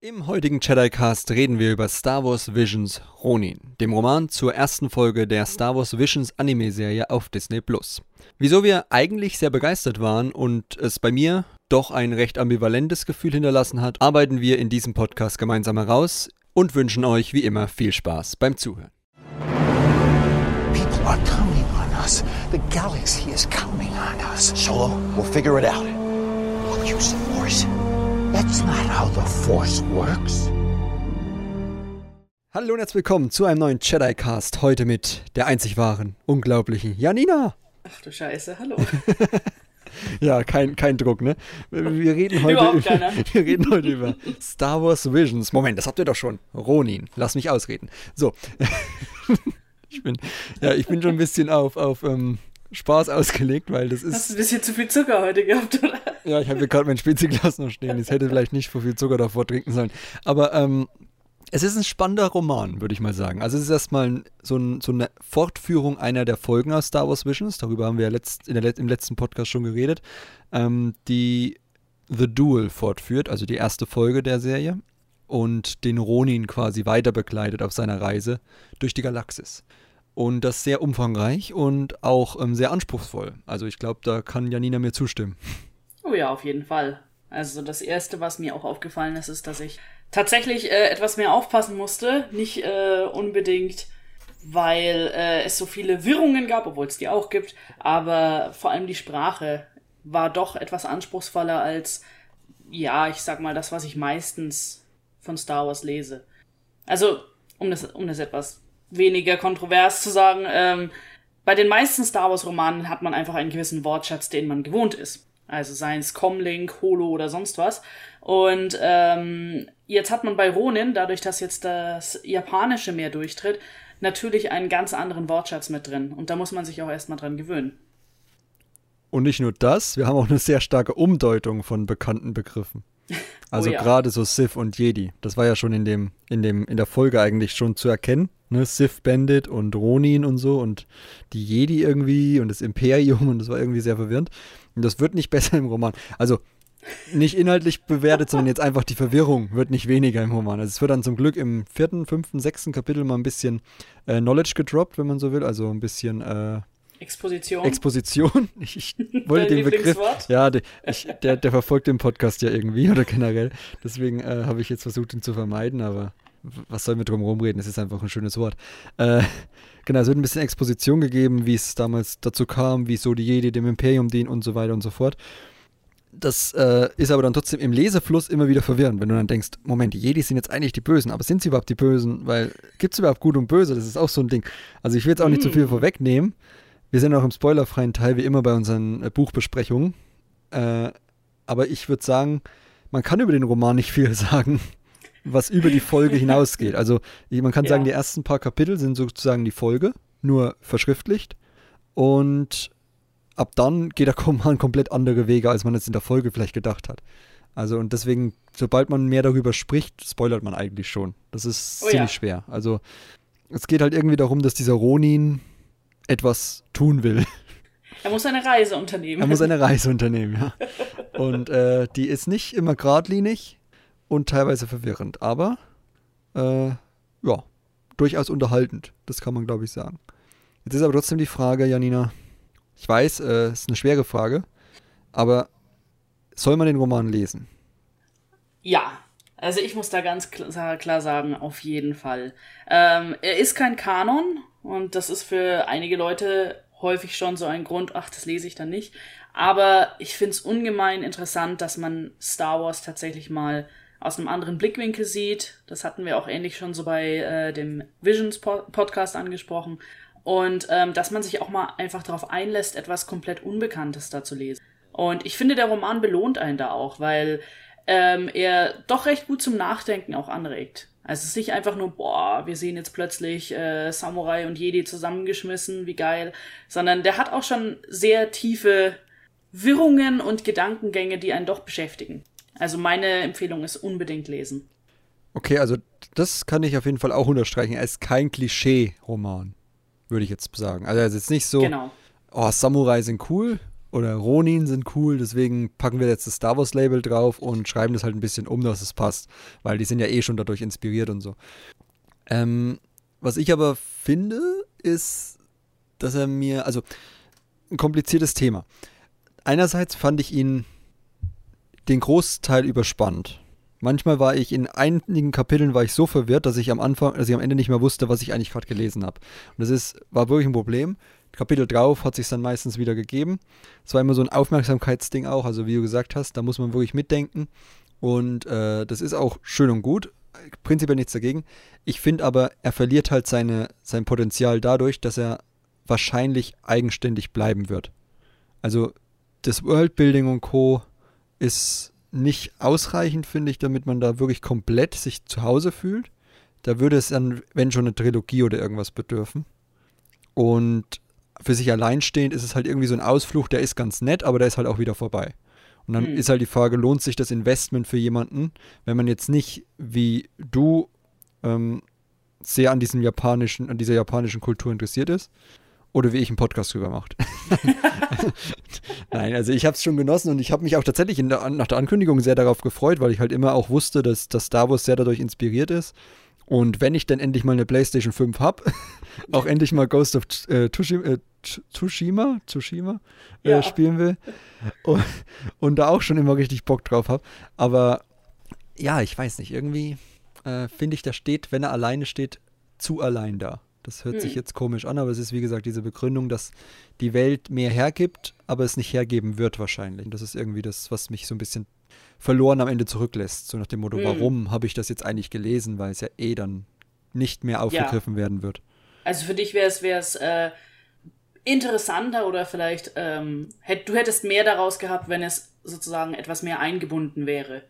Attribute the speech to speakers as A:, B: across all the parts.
A: Im heutigen Jedi-Cast reden wir über Star Wars Visions Ronin, dem Roman zur ersten Folge der Star Wars Visions Anime-Serie auf Disney+. Wieso wir eigentlich sehr begeistert waren und es bei mir doch ein recht ambivalentes Gefühl hinterlassen hat, arbeiten wir in diesem Podcast gemeinsam heraus und wünschen euch wie immer viel Spaß beim Zuhören.
B: People are counting on us. The galaxy is counting on us. Solo, we'll figure it out. We'll use the Force. That's not how the Force works.
A: Hallo und herzlich willkommen zu einem neuen Jedi-Cast. Heute mit der einzig wahren, unglaublichen Janina.
C: Ach du Scheiße, hallo.
A: Ja, kein, kein Druck, ne? Wir reden heute,
C: Überhaupt
A: über,
C: keiner.
A: wir reden heute über Star Wars Visions. Moment, das habt ihr doch schon. Ronin, lass mich ausreden. So. ich bin, ja, ich bin schon ein bisschen auf, auf ähm, Spaß ausgelegt, weil das
C: Hast du
A: ist.
C: ein bisschen zu viel Zucker heute gehabt, oder?
A: Ja, ich habe hier gerade mein Speziglas noch stehen. Ich hätte vielleicht nicht so viel Zucker davor trinken sollen. Aber ähm, es ist ein spannender Roman, würde ich mal sagen. Also es ist erstmal so, ein, so eine Fortführung einer der Folgen aus Star Wars Visions. Darüber haben wir ja letzt, in der, im letzten Podcast schon geredet. Ähm, die The Duel fortführt, also die erste Folge der Serie. Und den Ronin quasi weiter begleitet auf seiner Reise durch die Galaxis. Und das sehr umfangreich und auch ähm, sehr anspruchsvoll. Also ich glaube, da kann Janina mir zustimmen.
C: Oh ja, auf jeden Fall. Also das Erste, was mir auch aufgefallen ist, ist, dass ich tatsächlich äh, etwas mehr aufpassen musste. Nicht äh, unbedingt, weil äh, es so viele Wirrungen gab, obwohl es die auch gibt, aber vor allem die Sprache war doch etwas anspruchsvoller als, ja, ich sag mal, das, was ich meistens von Star Wars lese. Also, um das, um das etwas weniger kontrovers zu sagen, ähm, bei den meisten Star Wars-Romanen hat man einfach einen gewissen Wortschatz, den man gewohnt ist. Also seien es Comlink, Holo oder sonst was. Und ähm, jetzt hat man bei Ronin, dadurch, dass jetzt das Japanische mehr durchtritt, natürlich einen ganz anderen Wortschatz mit drin. Und da muss man sich auch erstmal dran gewöhnen.
A: Und nicht nur das, wir haben auch eine sehr starke Umdeutung von bekannten Begriffen. Also
C: Oh ja.
A: gerade so Sith und Jedi. Das war ja schon in dem, in dem, in der Folge eigentlich schon zu erkennen. Ne? Sith Bandit und Ronin und so und die Jedi irgendwie und das Imperium und das war irgendwie sehr verwirrend. Und das wird nicht besser im Roman. Also nicht inhaltlich bewertet, sondern jetzt einfach die Verwirrung wird nicht weniger im Roman. Also es wird dann zum Glück im vierten, fünften, sechsten Kapitel mal ein bisschen äh, Knowledge gedroppt, wenn man so will. Also ein bisschen äh,
C: Exposition.
A: Exposition. Ich, ich wollte den Begriff. Ja, der, ich, der, der verfolgt den Podcast ja irgendwie oder generell. Deswegen äh, habe ich jetzt versucht, ihn zu vermeiden, aber was soll mir drum rumreden? Es ist einfach ein schönes Wort. Äh, genau, es wird ein bisschen Exposition gegeben, wie es damals dazu kam, wie so die Jedi dem Imperium dienen und so weiter und so fort. Das äh, ist aber dann trotzdem im Lesefluss immer wieder verwirrend, wenn du dann denkst, Moment, die Jedi sind jetzt eigentlich die Bösen, aber sind sie überhaupt die Bösen? Weil gibt es überhaupt Gut und Böse? Das ist auch so ein Ding. Also ich will jetzt auch nicht zu viel vorwegnehmen. Wir sind auch im spoilerfreien Teil, wie immer bei unseren äh, Buchbesprechungen. Äh, aber ich würde sagen, man kann über den Roman nicht viel sagen, was über die Folge hinausgeht. Also man kann
C: Ja.
A: sagen, die ersten paar Kapitel sind sozusagen die Folge, nur verschriftlicht. Und ab dann geht der Roman komplett andere Wege, als man es in der Folge vielleicht gedacht hat. Also und deswegen, sobald man mehr darüber spricht, spoilert man eigentlich schon. Das ist
C: Oh ja.
A: ziemlich schwer. Also es geht halt irgendwie darum, dass dieser Ronin etwas tun will.
C: er muss eine Reise unternehmen.
A: Er muss eine Reise unternehmen, ja. Und äh, die ist nicht immer geradlinig und teilweise verwirrend, aber äh, ja, durchaus unterhaltend. Das kann man, glaube ich, sagen. Jetzt ist aber trotzdem die Frage, Janina. Ich weiß, äh, es ist eine schwere Frage, aber soll man den Roman lesen?
C: Ja, also ich muss da ganz klar, klar sagen, auf jeden Fall. Ähm, er ist kein Kanon und das ist für einige Leute häufig schon so ein Grund, ach, das lese ich dann nicht. Aber ich finde es ungemein interessant, dass man Star Wars tatsächlich mal aus einem anderen Blickwinkel sieht. Das hatten wir auch ähnlich schon so bei äh, dem Visions -Po Podcast angesprochen. Und ähm, dass man sich auch mal einfach darauf einlässt, etwas komplett Unbekanntes da zu lesen. Und ich finde, der Roman belohnt einen da auch, weil ähm, er doch recht gut zum Nachdenken auch anregt. Also es ist nicht einfach nur, boah, wir sehen jetzt plötzlich äh, Samurai und Jedi zusammengeschmissen, wie geil, sondern der hat auch schon sehr tiefe Wirrungen und Gedankengänge, die einen doch beschäftigen. Also meine Empfehlung ist unbedingt lesen.
A: Okay, also das kann ich auf jeden Fall auch unterstreichen. Er ist kein Klischee-Roman, würde ich jetzt sagen. Also er ist jetzt nicht so,
C: Genau.
A: oh, Samurai sind cool oder Ronin sind cool, deswegen packen wir jetzt das Star Wars Label drauf und schreiben das halt ein bisschen um, dass es passt, weil die sind ja eh schon dadurch inspiriert und so. Ähm, was ich aber finde, ist, dass er mir, also ein kompliziertes Thema. Einerseits fand ich ihn den Großteil überspannt. Manchmal war ich in einigen Kapiteln war ich so verwirrt, dass ich am Anfang, dass ich am Ende nicht mehr wusste, was ich eigentlich gerade gelesen habe. Und das ist, war wirklich ein Problem. Kapitel drauf hat sich dann meistens wieder gegeben. Es war immer so ein Aufmerksamkeitsding auch, also wie du gesagt hast, da muss man wirklich mitdenken. Und äh, das ist auch schön und gut. Prinzipiell nichts dagegen. Ich finde aber, er verliert halt seine, sein Potenzial dadurch, dass er wahrscheinlich eigenständig bleiben wird. Also das Worldbuilding und Co. ist nicht ausreichend, finde ich, damit man da wirklich komplett sich zu Hause fühlt. Da würde es dann, wenn schon, eine Trilogie oder irgendwas bedürfen. Und für sich alleinstehend ist es halt irgendwie so ein Ausflug, der ist ganz nett, aber der ist halt auch wieder vorbei. Und dann mhm. ist halt die Frage, lohnt sich das Investment für jemanden, wenn man jetzt nicht wie du ähm, sehr an diesem japanischen, an dieser japanischen Kultur interessiert ist oder wie ich einen Podcast drüber macht. Nein, also ich habe es schon genossen und ich habe mich auch tatsächlich der, nach der Ankündigung sehr darauf gefreut, weil ich halt immer auch wusste, dass, dass Star Wars sehr dadurch inspiriert ist. Und wenn ich dann endlich mal eine PlayStation 5 habe, auch endlich mal Ghost of äh, Tsushima, äh, Tsushima, Tsushima äh, ja. spielen will und, und, da auch schon immer richtig Bock drauf habe. Aber ja, ich weiß nicht, irgendwie äh, finde ich, da steht, wenn er alleine steht, zu allein da. Das hört hm. sich jetzt komisch an, aber es ist wie gesagt diese Begründung, dass die Welt mehr hergibt, aber es nicht hergeben wird wahrscheinlich. Und das ist irgendwie das, was mich so ein bisschen verloren am Ende zurücklässt. So nach dem Motto, mhm. warum habe ich das jetzt eigentlich gelesen, weil es ja eh dann nicht mehr aufgegriffen ja. werden wird.
C: Also für dich wäre es äh, interessanter oder vielleicht ähm, hätt, du hättest mehr daraus gehabt, wenn es sozusagen etwas mehr eingebunden wäre.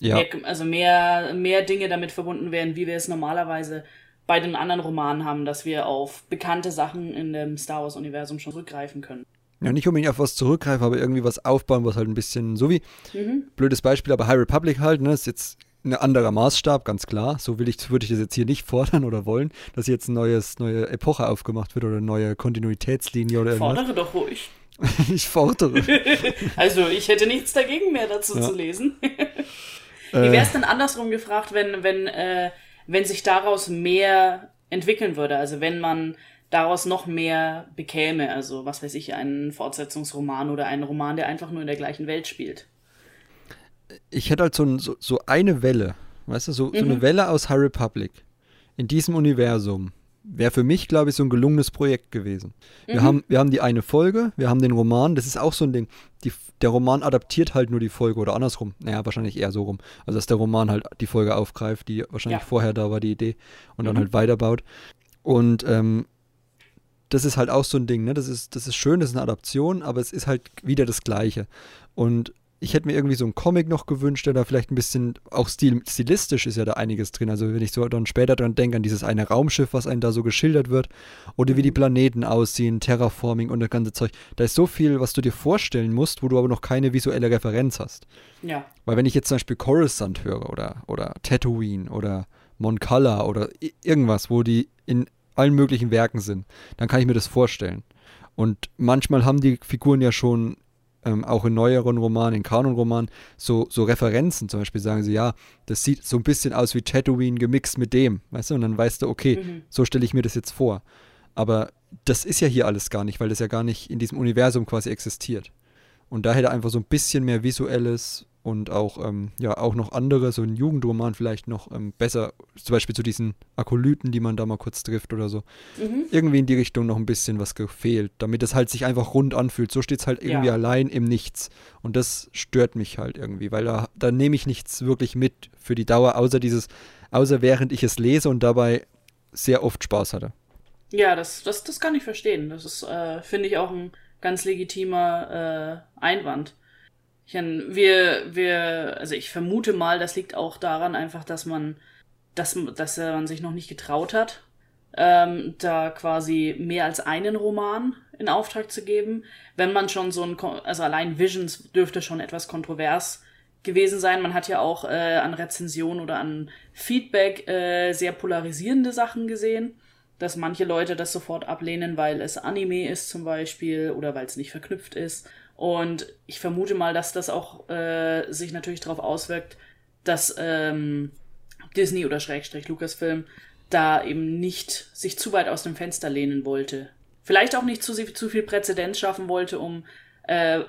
C: Ja. Mehr, also mehr, mehr Dinge damit verbunden wären, wie wir es normalerweise bei den anderen Romanen haben, dass wir auf bekannte Sachen in dem Star Wars-Universum schon zurückgreifen können.
A: Ja, nicht unbedingt auf was zurückgreifen, aber irgendwie was aufbauen, was halt ein bisschen, so wie, mhm. blödes Beispiel, aber High Republic halt, ne, ist jetzt ein anderer Maßstab, ganz klar. So will ich, würde ich das jetzt hier nicht fordern oder wollen, dass jetzt eine neues, neue Epoche aufgemacht wird oder eine neue Kontinuitätslinie oder irgendwas.
C: Fordere doch ruhig.
A: ich fordere.
C: also ich hätte nichts dagegen mehr dazu ja. zu lesen. Wie wäre es denn andersrum gefragt, wenn, wenn, äh, wenn sich daraus mehr entwickeln würde? Also wenn man daraus noch mehr bekäme. Also, was weiß ich, einen Fortsetzungsroman oder einen Roman, der einfach nur in der gleichen Welt spielt.
A: Ich hätte halt so, so, so eine Welle, weißt du, so, mhm. so eine mhm. Welle aus High Republic in diesem Universum. Wäre für mich, glaube ich, so ein gelungenes Projekt gewesen. Wir, mhm. haben, wir haben die eine Folge, wir haben den Roman, das ist auch so ein Ding. Die, der Roman adaptiert halt nur die Folge oder andersrum. Naja, wahrscheinlich eher so rum. Also, dass der Roman halt die Folge aufgreift, die wahrscheinlich ja. vorher da war, die Idee, und dann mhm. halt weiterbaut. Und ähm, das ist halt auch so ein Ding, ne? Das ist, das ist schön, das ist eine Adaption, aber es ist halt wieder das Gleiche. Und ich hätte mir irgendwie so einen Comic noch gewünscht, der da vielleicht ein bisschen, auch stil, stilistisch ist ja da einiges drin. Also wenn ich so dann später dran denke, an dieses eine Raumschiff, was einem da so geschildert wird, oder wie die Planeten aussehen, Terraforming und das ganze Zeug. Da ist so viel, was du dir vorstellen musst, wo du aber noch keine visuelle Referenz hast.
C: Ja.
A: Weil wenn ich jetzt zum Beispiel Coruscant höre oder, oder Tatooine oder Mon Cala oder irgendwas, wo die in allen möglichen Werken sind, dann kann ich mir das vorstellen. Und manchmal haben die Figuren ja schon ähm, auch in neueren Romanen, in Kanonromanen, so, so Referenzen. Zum Beispiel sagen sie, ja, das sieht so ein bisschen aus wie Tatooine gemixt mit dem, weißt du? Und dann weißt du, okay, mhm. so stelle ich mir das jetzt vor. Aber das ist ja hier alles gar nicht, weil das ja gar nicht in diesem Universum quasi existiert. Und da hätte einfach so ein bisschen mehr visuelles und auch, ähm, ja, auch noch andere, so ein Jugendroman vielleicht noch ähm, besser, zum Beispiel zu diesen Akolyten, die man da mal kurz trifft oder so. Mhm. Irgendwie in die Richtung noch ein bisschen was gefehlt, damit es halt sich einfach rund anfühlt. So steht es halt irgendwie ja. allein im Nichts. Und das stört mich halt irgendwie, weil da, da nehme ich nichts wirklich mit für die Dauer, außer dieses, außer während ich es lese und dabei sehr oft Spaß hatte.
C: Ja, das, das, das kann ich verstehen. Das ist, äh, finde ich, auch ein ganz legitimer äh, Einwand. Ich wir, wir, also ich vermute mal, das liegt auch daran einfach, dass man, dass, dass man sich noch nicht getraut hat, ähm, da quasi mehr als einen Roman in Auftrag zu geben. Wenn man schon so ein, also allein Visions dürfte schon etwas kontrovers gewesen sein. Man hat ja auch äh, an Rezensionen oder an Feedback äh, sehr polarisierende Sachen gesehen, dass manche Leute das sofort ablehnen, weil es Anime ist zum Beispiel oder weil es nicht verknüpft ist Und ich vermute mal, dass das auch äh, sich natürlich darauf auswirkt, dass ähm, Disney oder Schrägstrich Lucasfilm da eben nicht sich zu weit aus dem Fenster lehnen wollte. Vielleicht auch nicht zu, zu viel Präzedenz schaffen wollte, um äh,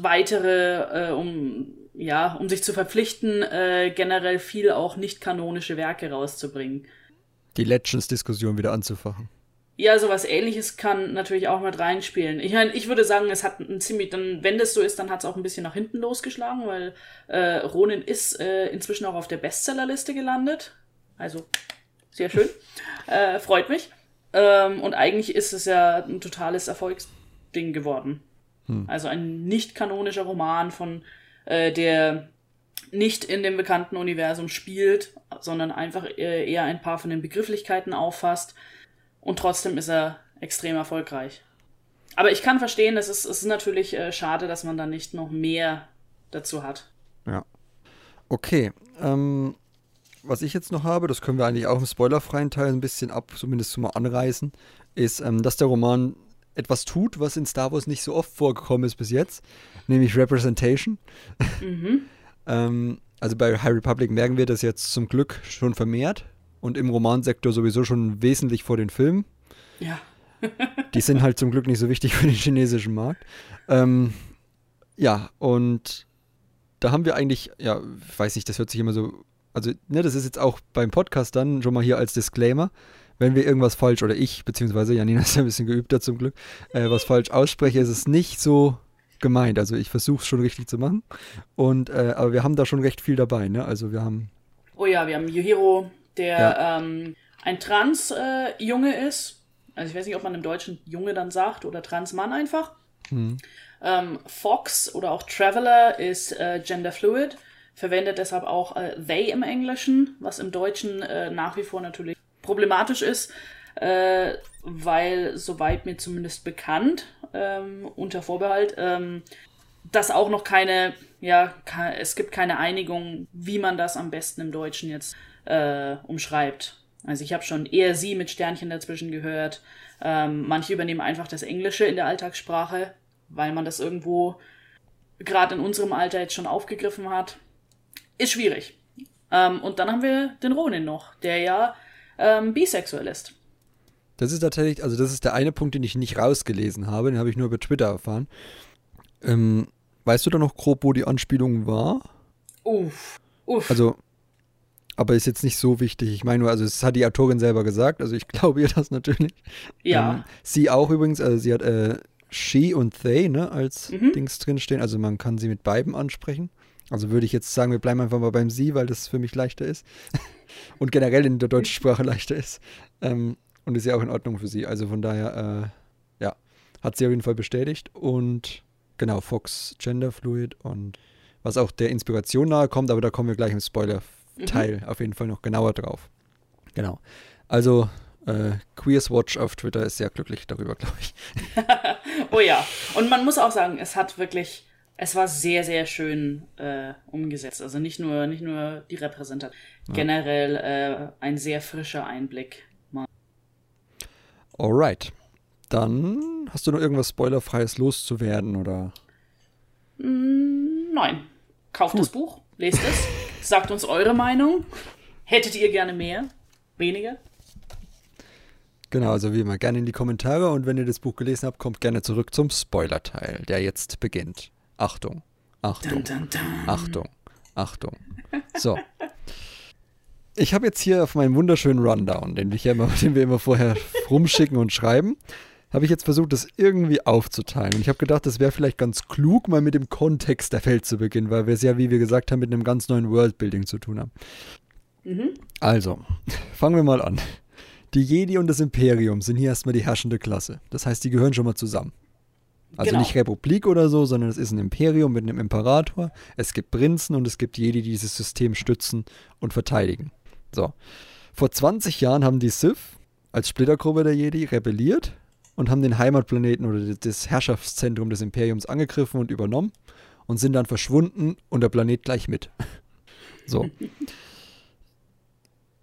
C: weitere, äh, um ja, um sich zu verpflichten, äh, generell viel auch nicht kanonische Werke rauszubringen.
A: Die Legends-Diskussion wieder anzufachen.
C: Ja, sowas ähnliches kann natürlich auch mit reinspielen. Ich meine, ich würde sagen, es hat ein ziemlich, dann, wenn das so ist, dann hat es auch ein bisschen nach hinten losgeschlagen, weil äh, Ronin ist äh, inzwischen auch auf der Bestsellerliste gelandet. Also sehr schön. äh, freut mich. Ähm, und eigentlich ist es ja ein totales Erfolgsding geworden. Hm. Also ein nicht kanonischer Roman von äh, der nicht in dem bekannten Universum spielt, sondern einfach äh, eher ein paar von den Begrifflichkeiten auffasst. Und trotzdem ist er extrem erfolgreich. Aber ich kann verstehen, es ist, es ist natürlich äh, schade, dass man da nicht noch mehr dazu hat.
A: Ja. Okay. Ähm, was ich jetzt noch habe, das können wir eigentlich auch im spoilerfreien Teil ein bisschen ab, zumindest mal anreißen, ist, ähm, dass der Roman etwas tut, was in Star Wars nicht so oft vorgekommen ist bis jetzt, nämlich Representation. Mhm. ähm, also bei High Republic merken wir das jetzt zum Glück schon vermehrt und im Romansektor sowieso schon wesentlich vor den Filmen.
C: Ja.
A: Die sind halt zum Glück nicht so wichtig für den chinesischen Markt. Ähm, ja, und da haben wir eigentlich, ja, ich weiß nicht, das hört sich immer so, also, ne, das ist jetzt auch beim Podcast dann schon mal hier als Disclaimer wenn wir irgendwas falsch, oder ich, beziehungsweise Janina ist ja ein bisschen geübter zum Glück, äh, was falsch ausspreche, ist es nicht so gemeint. Also ich versuche es schon richtig zu machen. Und, äh, aber wir haben da schon recht viel dabei, ne? Also wir haben.
C: Oh ja, wir haben Yuhiro, der ja. ähm, ein Trans-Junge äh, ist. Also ich weiß nicht, ob man im Deutschen Junge dann sagt oder Trans-Mann einfach. Hm. Ähm, Fox oder auch Traveler ist äh, genderfluid, verwendet deshalb auch äh, they im Englischen, was im Deutschen äh, nach wie vor natürlich problematisch ist, äh, weil, soweit mir zumindest bekannt, ähm, unter Vorbehalt, ähm, dass auch noch keine, ja, es gibt keine Einigung, wie man das am besten im Deutschen jetzt äh, umschreibt. Also ich habe schon eher sie mit Sternchen dazwischen gehört. Ähm, manche übernehmen einfach das Englische in der Alltagssprache, weil man das irgendwo gerade in unserem Alter jetzt schon aufgegriffen hat. Ist schwierig. Ähm, und dann haben wir den Ronin noch, der ja ähm, bisexuell ist.
A: Das ist tatsächlich, also das ist der eine Punkt, den ich nicht rausgelesen habe, den habe ich nur über Twitter erfahren. Ähm, weißt du da noch grob, wo die Anspielung war?
C: Uff, uff.
A: Also, aber ist jetzt nicht so wichtig. Ich meine nur, also es hat die Autorin selber gesagt, also ich glaube ihr das natürlich.
C: Ja.
A: Ähm, sie auch übrigens, also sie hat äh, she und they, ne, als mhm. Dings drinstehen. Also man kann sie mit beiden ansprechen. Also würde ich jetzt sagen, wir bleiben einfach mal beim sie, weil das für mich leichter ist. und generell in der deutschen Sprache leichter ist. Ähm, und ist ja auch in Ordnung für sie. Also von daher, äh, ja, hat sie auf jeden Fall bestätigt. Und genau, Fox Genderfluid und was auch der Inspiration nahe kommt, aber da kommen wir gleich im Spoiler-Teil mhm. auf jeden Fall noch genauer drauf. Genau. Also, äh, Queers Watch auf Twitter ist sehr glücklich darüber, glaube ich.
C: oh ja. Und man muss auch sagen, es hat wirklich es war sehr, sehr schön äh, umgesetzt. Also nicht nur, nicht nur die Repräsentation, ja. generell äh, ein sehr frischer Einblick.
A: Alright. Dann hast du noch irgendwas Spoilerfreies loszuwerden, oder?
C: Mm, nein. Kauft Gut. das Buch, lest es, sagt uns eure Meinung. Hättet ihr gerne mehr? Weniger?
A: Genau, also wie immer, gerne in die Kommentare und wenn ihr das Buch gelesen habt, kommt gerne zurück zum Spoiler-Teil, der jetzt beginnt. Achtung, Achtung, dun, dun, dun. Achtung, Achtung. So. Ich habe jetzt hier auf meinem wunderschönen Rundown, den, ich immer, den wir immer vorher rumschicken und schreiben, habe ich jetzt versucht, das irgendwie aufzuteilen. Und ich habe gedacht, das wäre vielleicht ganz klug, mal mit dem Kontext der Welt zu beginnen, weil wir es ja, wie wir gesagt haben, mit einem ganz neuen Worldbuilding zu tun haben. Mhm. Also, fangen wir mal an. Die Jedi und das Imperium sind hier erstmal die herrschende Klasse. Das heißt, die gehören schon mal zusammen. Also genau. nicht Republik oder so, sondern es ist ein Imperium mit einem Imperator. Es gibt Prinzen und es gibt Jedi, die dieses System stützen und verteidigen. So. Vor 20 Jahren haben die Sith als Splittergruppe der Jedi rebelliert und haben den Heimatplaneten oder das Herrschaftszentrum des Imperiums angegriffen und übernommen und sind dann verschwunden und der Planet gleich mit. So.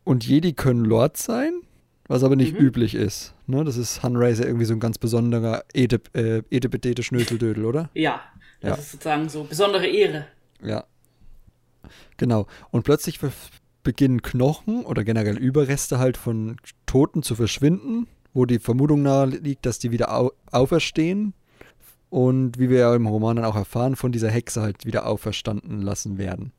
A: Und Jedi können Lord sein, was aber nicht mhm. üblich ist. Ne? Das ist Hunraiser irgendwie so ein ganz besonderer Edepetete Schnöseldödel, oder?
C: Ja, das ja. ist sozusagen so besondere Ehre.
A: Ja. Genau. Und plötzlich beginnen Knochen oder generell Überreste halt von Toten zu verschwinden, wo die Vermutung nahe liegt, dass die wieder au auferstehen und wie wir ja im Roman dann auch erfahren, von dieser Hexe halt wieder auferstanden lassen werden.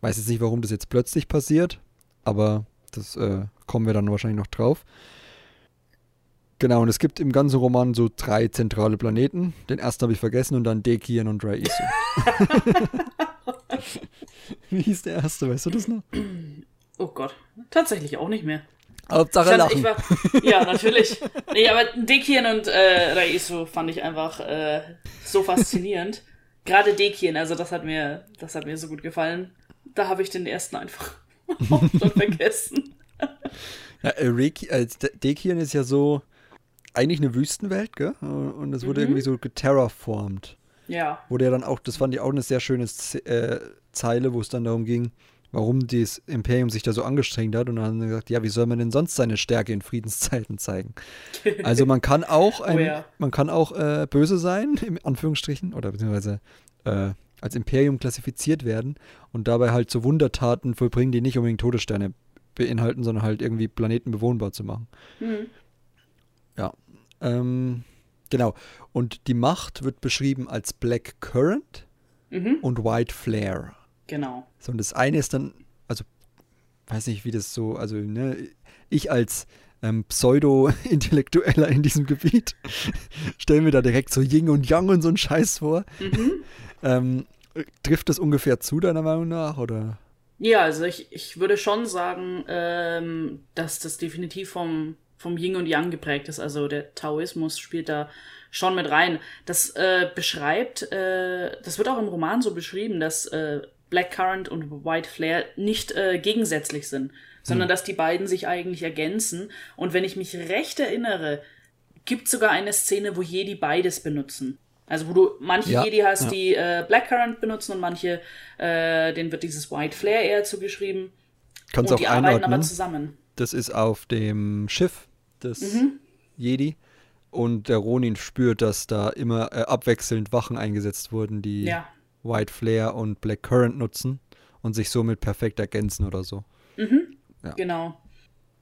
A: Weiß jetzt nicht, warum das jetzt plötzlich passiert, aber das äh, kommen wir dann wahrscheinlich noch drauf. Genau, und es gibt im ganzen Roman so drei zentrale Planeten. Den ersten habe ich vergessen und dann Dekian und Raisu. Wie hieß der erste? Weißt du das noch?
C: Oh Gott, tatsächlich auch nicht mehr.
A: Hauptsache lachen.
C: War, ja, natürlich. Nee, aber Dekian und äh, Raisu fand ich einfach äh, so faszinierend. Gerade Dekian, also das hat mir, das hat mir so gut gefallen. Da habe ich den ersten einfach schon vergessen.
A: Ja, äh, Reiki, äh, Dekian ist ja so eigentlich eine Wüstenwelt, gell? Und es wurde mhm. irgendwie so geterraformt.
C: Ja.
A: Wo der dann auch, das fand ich auch eine sehr schöne äh, Zeile, wo es dann darum ging, warum das Imperium sich da so angestrengt hat. Und dann haben sie gesagt, ja, wie soll man denn sonst seine Stärke in Friedenszeiten zeigen? Also man kann auch ein, oh ja. man kann auch äh, böse sein, in Anführungsstrichen, oder beziehungsweise äh, als Imperium klassifiziert werden und dabei halt so Wundertaten vollbringen, die nicht unbedingt Todessterne beinhalten, sondern halt irgendwie Planeten bewohnbar zu machen. Mhm. Ja. Ähm, genau. Und die Macht wird beschrieben als Black Current mhm. und White Flare.
C: Genau.
A: So, und das eine ist dann, also, weiß nicht, wie das so, also, ne, ich als ähm, Pseudo-Intellektueller in diesem Gebiet stelle mir da direkt so Yin und Yang und so einen Scheiß vor. Mhm. ähm, trifft das ungefähr zu, deiner Meinung nach, oder?
C: Ja, also ich, ich würde schon sagen, ähm, dass das definitiv vom, vom Yin und Yang geprägt ist. Also der Taoismus spielt da schon mit rein. Das äh, beschreibt, äh, das wird auch im Roman so beschrieben, dass äh, Black Current und White Flare nicht äh, gegensätzlich sind, sondern hm. dass die beiden sich eigentlich ergänzen. Und wenn ich mich recht erinnere, gibt sogar eine Szene, wo Jedi beides benutzen. Also wo du manche ja, Jedi hast, ja. die äh, Blackcurrant benutzen und manche, äh, denen wird dieses White Flare eher zugeschrieben.
A: Kannst
C: und
A: auch die arbeiten
C: aber zusammen.
A: Das ist auf dem Schiff des mhm. Jedi. Und der Ronin spürt, dass da immer äh, abwechselnd Wachen eingesetzt wurden, die ja. White Flare und Black Current nutzen und sich somit perfekt ergänzen oder so.
C: Mhm. Ja. Genau.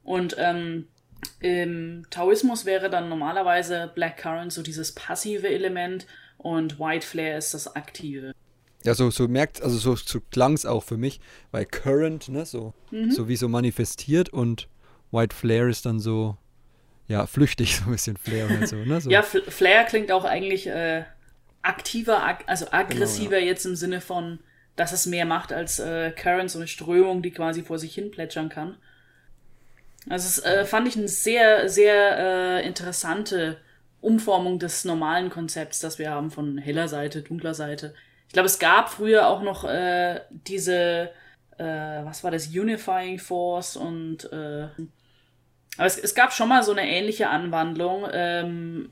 C: Und ähm, im Taoismus wäre dann normalerweise Black Current so dieses passive Element und White Flare ist das aktive.
A: Ja, so, so merkt, also so, so klang es auch für mich, weil Current, ne, so, mhm. so wie so manifestiert und White Flare ist dann so, ja, flüchtig, so ein bisschen Flare und so, ne? So.
C: ja, Flare klingt auch eigentlich äh, aktiver, ag also aggressiver genau, ja. jetzt im Sinne von, dass es mehr macht als äh, Current, so eine Strömung, die quasi vor sich hin plätschern kann. Also es äh, fand ich eine sehr, sehr äh, interessante Umformung des normalen Konzepts, das wir haben von heller Seite, dunkler Seite. Ich glaube, es gab früher auch noch äh, diese, äh, was war das, Unifying Force und äh, aber es, es gab schon mal so eine ähnliche Anwandlung ähm,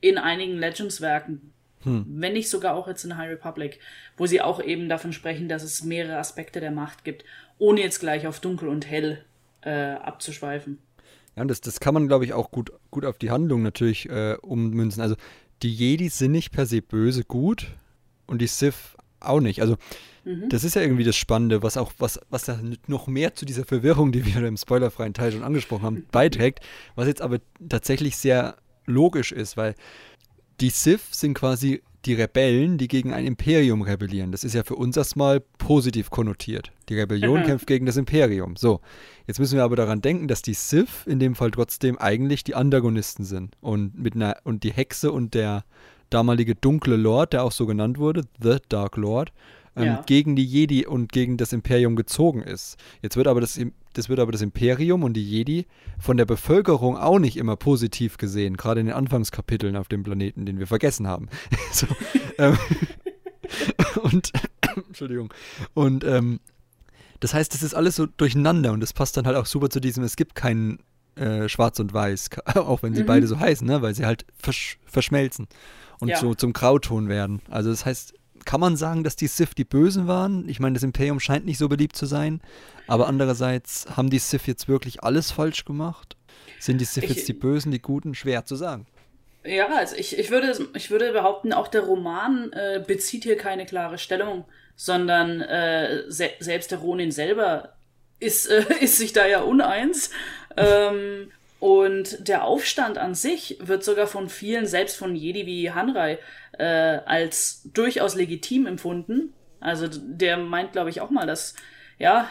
C: in einigen Legends-Werken, hm. wenn nicht sogar auch jetzt in High Republic, wo sie auch eben davon sprechen, dass es mehrere Aspekte der Macht gibt, ohne jetzt gleich auf dunkel und hell äh, abzuschweifen.
A: Ja, das, das kann man, glaube ich, auch gut, gut auf die Handlung natürlich äh, ummünzen. Also die Jedis sind nicht per se böse gut und die Sith auch nicht. Also mhm. das ist ja irgendwie das Spannende, was auch, was, was da noch mehr zu dieser Verwirrung, die wir im spoilerfreien Teil schon angesprochen haben, beiträgt, was jetzt aber tatsächlich sehr logisch ist, weil die Sith sind quasi die Rebellen, die gegen ein Imperium rebellieren. Das ist ja für uns erstmal positiv konnotiert. Die Rebellion mhm. kämpft gegen das Imperium. So, jetzt müssen wir aber daran denken, dass die Sith in dem Fall trotzdem eigentlich die Antagonisten sind. Und, mit einer, und die Hexe und der damalige dunkle Lord, der auch so genannt wurde, The Dark Lord, ähm, ja. gegen die Jedi und gegen das Imperium gezogen ist. Jetzt wird aber das, das wird aber das Imperium und die Jedi von der Bevölkerung auch nicht immer positiv gesehen, gerade in den Anfangskapiteln auf dem Planeten, den wir vergessen haben. so, ähm, und Entschuldigung. Und ähm, das heißt, das ist alles so durcheinander und das passt dann halt auch super zu diesem, es gibt keinen äh, Schwarz und Weiß, auch wenn sie mhm. beide so heißen, ne? weil sie halt versch verschmelzen und ja. so zum Grauton werden. Also das heißt, kann man sagen, dass die Sith die Bösen waren? Ich meine, das Imperium scheint nicht so beliebt zu sein, aber andererseits haben die Sith jetzt wirklich alles falsch gemacht? Sind die Sith jetzt die Bösen, die Guten? Schwer zu sagen.
C: Ja, also ich, ich, würde, ich würde behaupten, auch der Roman äh, bezieht hier keine klare Stellung, sondern äh, se selbst der Ronin selber ist, äh, ist sich da ja uneins. ähm, und der Aufstand an sich wird sogar von vielen, selbst von Jedi wie Hanrei, äh, als durchaus legitim empfunden. Also der meint, glaube ich, auch mal, dass, ja,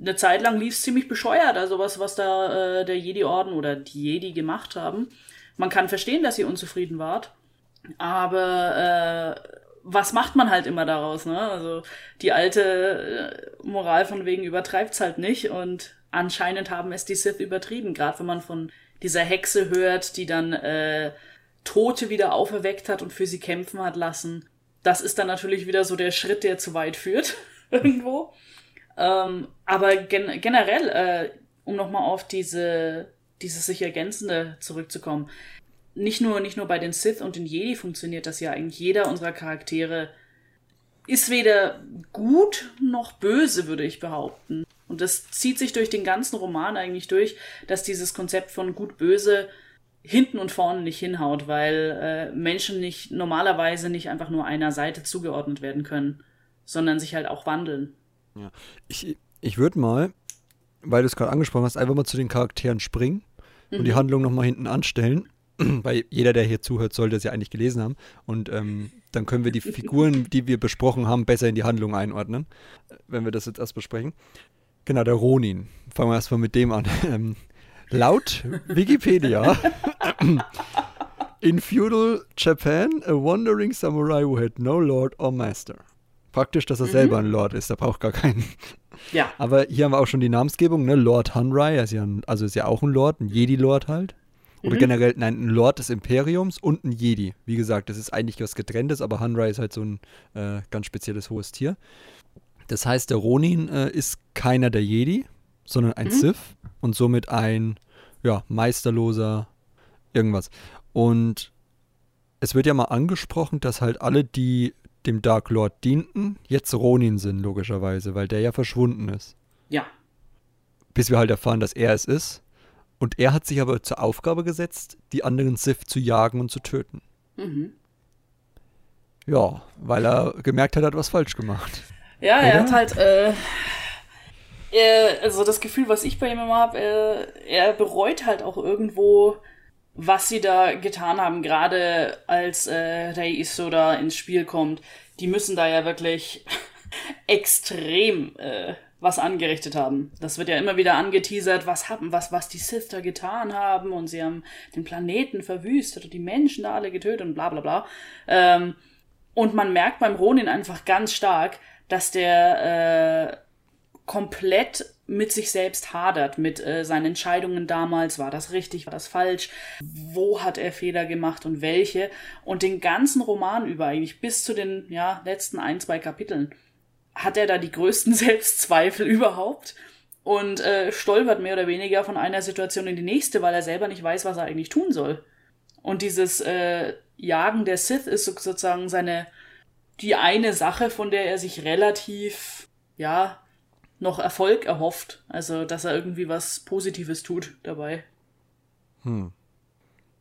C: eine Zeit lang lief es ziemlich bescheuert, also was, was da äh, der Jedi-Orden oder die Jedi gemacht haben. Man kann verstehen, dass ihr unzufrieden wart, aber äh, was macht man halt immer daraus, ne? Also die alte äh, Moral von wegen übertreibt's halt nicht und anscheinend haben es die Sith übertrieben, gerade wenn man von dieser Hexe hört, die dann äh, Tote wieder auferweckt hat und für sie kämpfen hat lassen. Das ist dann natürlich wieder so der Schritt, der zu weit führt, irgendwo. Ähm, aber gen generell, äh, um nochmal auf diese, dieses sich ergänzende zurückzukommen, nicht nur, nicht nur bei den Sith und den Jedi funktioniert das ja eigentlich. Jeder unserer Charaktere ist weder gut noch böse, würde ich behaupten. Und das zieht sich durch den ganzen Roman eigentlich durch, dass dieses Konzept von gut-böse hinten und vorne nicht hinhaut, weil äh, Menschen nicht normalerweise nicht einfach nur einer Seite zugeordnet werden können, sondern sich halt auch wandeln.
A: Ja. Ich, ich würde mal, weil du es gerade angesprochen hast, einfach mal zu den Charakteren springen mhm. und die mhm. Handlung nochmal hinten anstellen. Weil jeder, der hier zuhört, sollte es ja eigentlich gelesen haben. Und ähm, dann können wir die Figuren, die wir besprochen haben, besser in die Handlung einordnen, wenn wir das jetzt erst besprechen. Genau, der Ronin. Fangen wir erstmal mit dem an. Ähm, laut Wikipedia, in feudal Japan, a wandering samurai who had no lord or master. Praktisch, dass er mhm. selber ein Lord ist, er braucht gar keinen. Ja. Aber hier haben wir auch schon die Namensgebung, ne? Lord Hunrai, ist ja ein, also ist ja auch ein Lord, ein Jedi-Lord halt. Oder mhm. generell, nein, ein Lord des Imperiums und ein Jedi. Wie gesagt, das ist eigentlich was Getrenntes, aber Hunrai ist halt so ein äh, ganz spezielles hohes Tier. Das heißt, der Ronin äh, ist keiner der Jedi, sondern ein mhm. Sith und somit ein ja, meisterloser irgendwas. Und es wird ja mal angesprochen, dass halt alle, die dem Dark Lord dienten, jetzt Ronin sind, logischerweise, weil der ja verschwunden ist.
C: Ja.
A: Bis wir halt erfahren, dass er es ist. Und er hat sich aber zur Aufgabe gesetzt, die anderen Sith zu jagen und zu töten. Mhm. Ja, weil er gemerkt hat, er hat was falsch gemacht.
C: Ja, Oder? er hat halt, äh, er, also das Gefühl, was ich bei ihm immer habe, er, er bereut halt auch irgendwo, was sie da getan haben, gerade als äh, Rei Isso da ins Spiel kommt. Die müssen da ja wirklich extrem äh, was angerichtet haben. Das wird ja immer wieder angeteasert, was haben, was, was die Sith da getan haben und sie haben den Planeten verwüstet und die Menschen da alle getötet und bla bla bla. Ähm, und man merkt beim Ronin einfach ganz stark, dass der äh, komplett mit sich selbst hadert, mit äh, seinen Entscheidungen damals, war das richtig, war das falsch, wo hat er Fehler gemacht und welche. Und den ganzen Roman über, eigentlich bis zu den ja, letzten ein, zwei Kapiteln, hat er da die größten Selbstzweifel überhaupt und äh, stolpert mehr oder weniger von einer Situation in die nächste, weil er selber nicht weiß, was er eigentlich tun soll. Und dieses äh, Jagen der Sith ist sozusagen seine die eine Sache, von der er sich relativ, ja, noch Erfolg erhofft. Also, dass er irgendwie was Positives tut dabei.
A: Hm.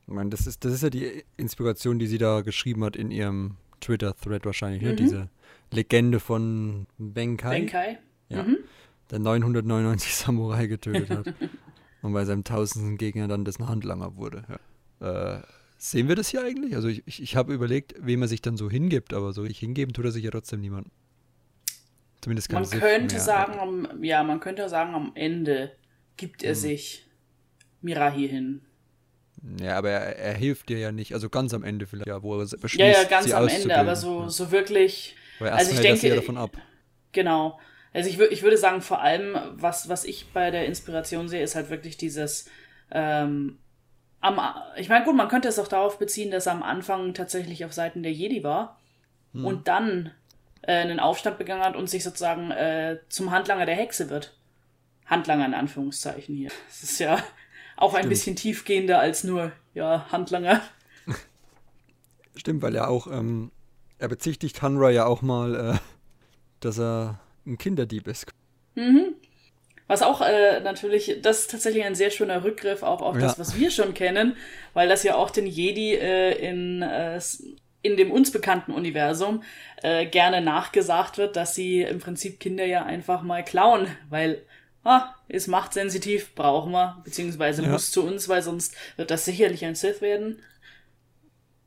A: Ich meine, das ist, das ist ja die Inspiration, die sie da geschrieben hat in ihrem Twitter-Thread wahrscheinlich, ne? mhm. ne? Diese Legende von Benkai.
C: Benkai.
A: Ja. Mhm. Der 999 Samurai getötet hat. und bei seinem tausendsten Gegner dann dessen Handlanger wurde. Ja. Äh, Sehen wir das hier eigentlich? Also ich, ich, ich habe überlegt, wem er sich dann so hingibt, aber so richtig hingeben tut er sich ja trotzdem niemand.
C: Zumindest kann Man könnte mehr. sagen, am, ja, man könnte sagen, am Ende gibt er hm. sich Mirahi hin.
A: Ja, aber er, er, hilft dir ja nicht, also ganz am Ende vielleicht, ja, wo er
C: beschließt, Ja, ja, ganz am Ende, aber so, ja. so wirklich.
A: Weil also ich denke, ja davon ab.
C: Genau. Also ich, ich würde sagen, vor allem, was, was ich bei der Inspiration sehe, ist halt wirklich dieses ähm, am, ich meine, gut, man könnte es auch darauf beziehen, dass er am Anfang tatsächlich auf Seiten der Jedi war hm. und dann äh, einen Aufstand begangen hat und sich sozusagen äh, zum Handlanger der Hexe wird. Handlanger in Anführungszeichen hier. Das ist ja auch Stimmt. ein bisschen tiefgehender als nur, ja, Handlanger.
A: Stimmt, weil er auch, ähm, er bezichtigt Hanra ja auch mal, äh, dass er ein Kinderdieb ist.
C: Mhm. Was auch äh, natürlich, das ist tatsächlich ein sehr schöner Rückgriff auch auf das,
A: Ja.
C: was wir schon kennen, weil das ja auch den Jedi äh, in, äh, in dem uns bekannten Universum äh, gerne nachgesagt wird, dass sie im Prinzip Kinder ja einfach mal klauen, weil ah, ist machtsensitiv, brauchen wir, beziehungsweise
A: Ja.
C: muss zu uns, weil sonst wird das sicherlich ein Sith werden.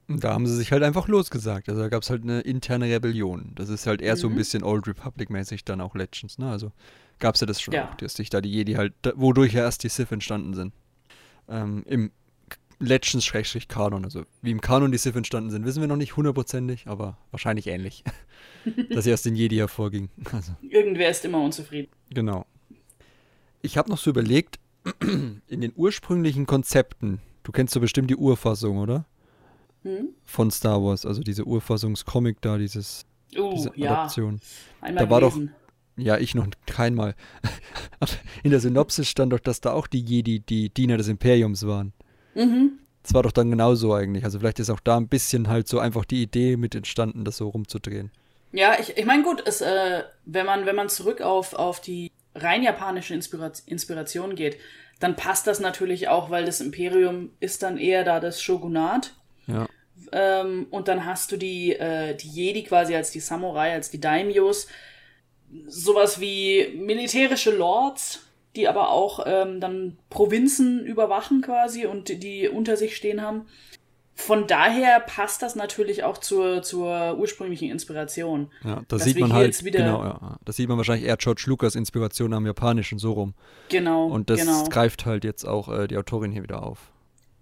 A: Da haben sie sich halt einfach losgesagt. Also da gab es halt eine interne Rebellion. Das ist halt eher so ein
C: Mhm.
A: bisschen Old Republic-mäßig dann auch Legends, ne? Also gab es ja das schon
C: Ja.
A: auch, dass sich da die Jedi halt, wodurch ja erst die Sith entstanden sind. Ähm, Im Legends-Kanon, also wie im Kanon die Sith entstanden sind, wissen wir noch nicht hundertprozentig, aber wahrscheinlich ähnlich. dass sie aus den Jedi hervorging. Also,
C: Irgendwer ist immer unzufrieden.
A: genau. Ich habe noch so überlegt, in den ursprünglichen Konzepten, du kennst so bestimmt die Urfassung, oder?
C: Hm?
A: Von Star Wars, also diese Urfassungscomic da, dieses,
C: Uh,
A: diese
C: ja,
A: Adaption.
C: einmal
A: da war doch-
C: gelesen.
A: Ja, ich noch keinmal. Aber in der Synopsis stand doch, dass da auch die Jedi die Diener des Imperiums waren.
C: Mhm.
A: Das war doch dann genauso eigentlich. Also vielleicht ist auch da ein bisschen halt so einfach die Idee mit entstanden, das so rumzudrehen.
C: Ja, ich, ich meine, gut, es, äh, wenn man, wenn man zurück auf, auf die rein japanische Inspira Inspiration geht, dann passt das natürlich auch, weil das Imperium ist dann eher da das Shogunat.
A: Ja.
C: Ähm, und dann hast du die, äh, die Jedi quasi als die Samurai, als die Daimyos. Sowas wie militärische Lords, die aber auch ähm, dann Provinzen überwachen quasi und die- unter sich stehen haben. Von daher passt das natürlich auch zur, zur ursprünglichen Inspiration.
A: Ja, da
C: Dass
A: sieht man halt,
C: jetzt wieder-
A: genau, ja, da sieht man wahrscheinlich eher George Lucas Inspiration am Japanischen so rum.
C: Genau.
A: Und das
C: genau.
A: greift halt jetzt auch äh, die Autorin hier wieder auf.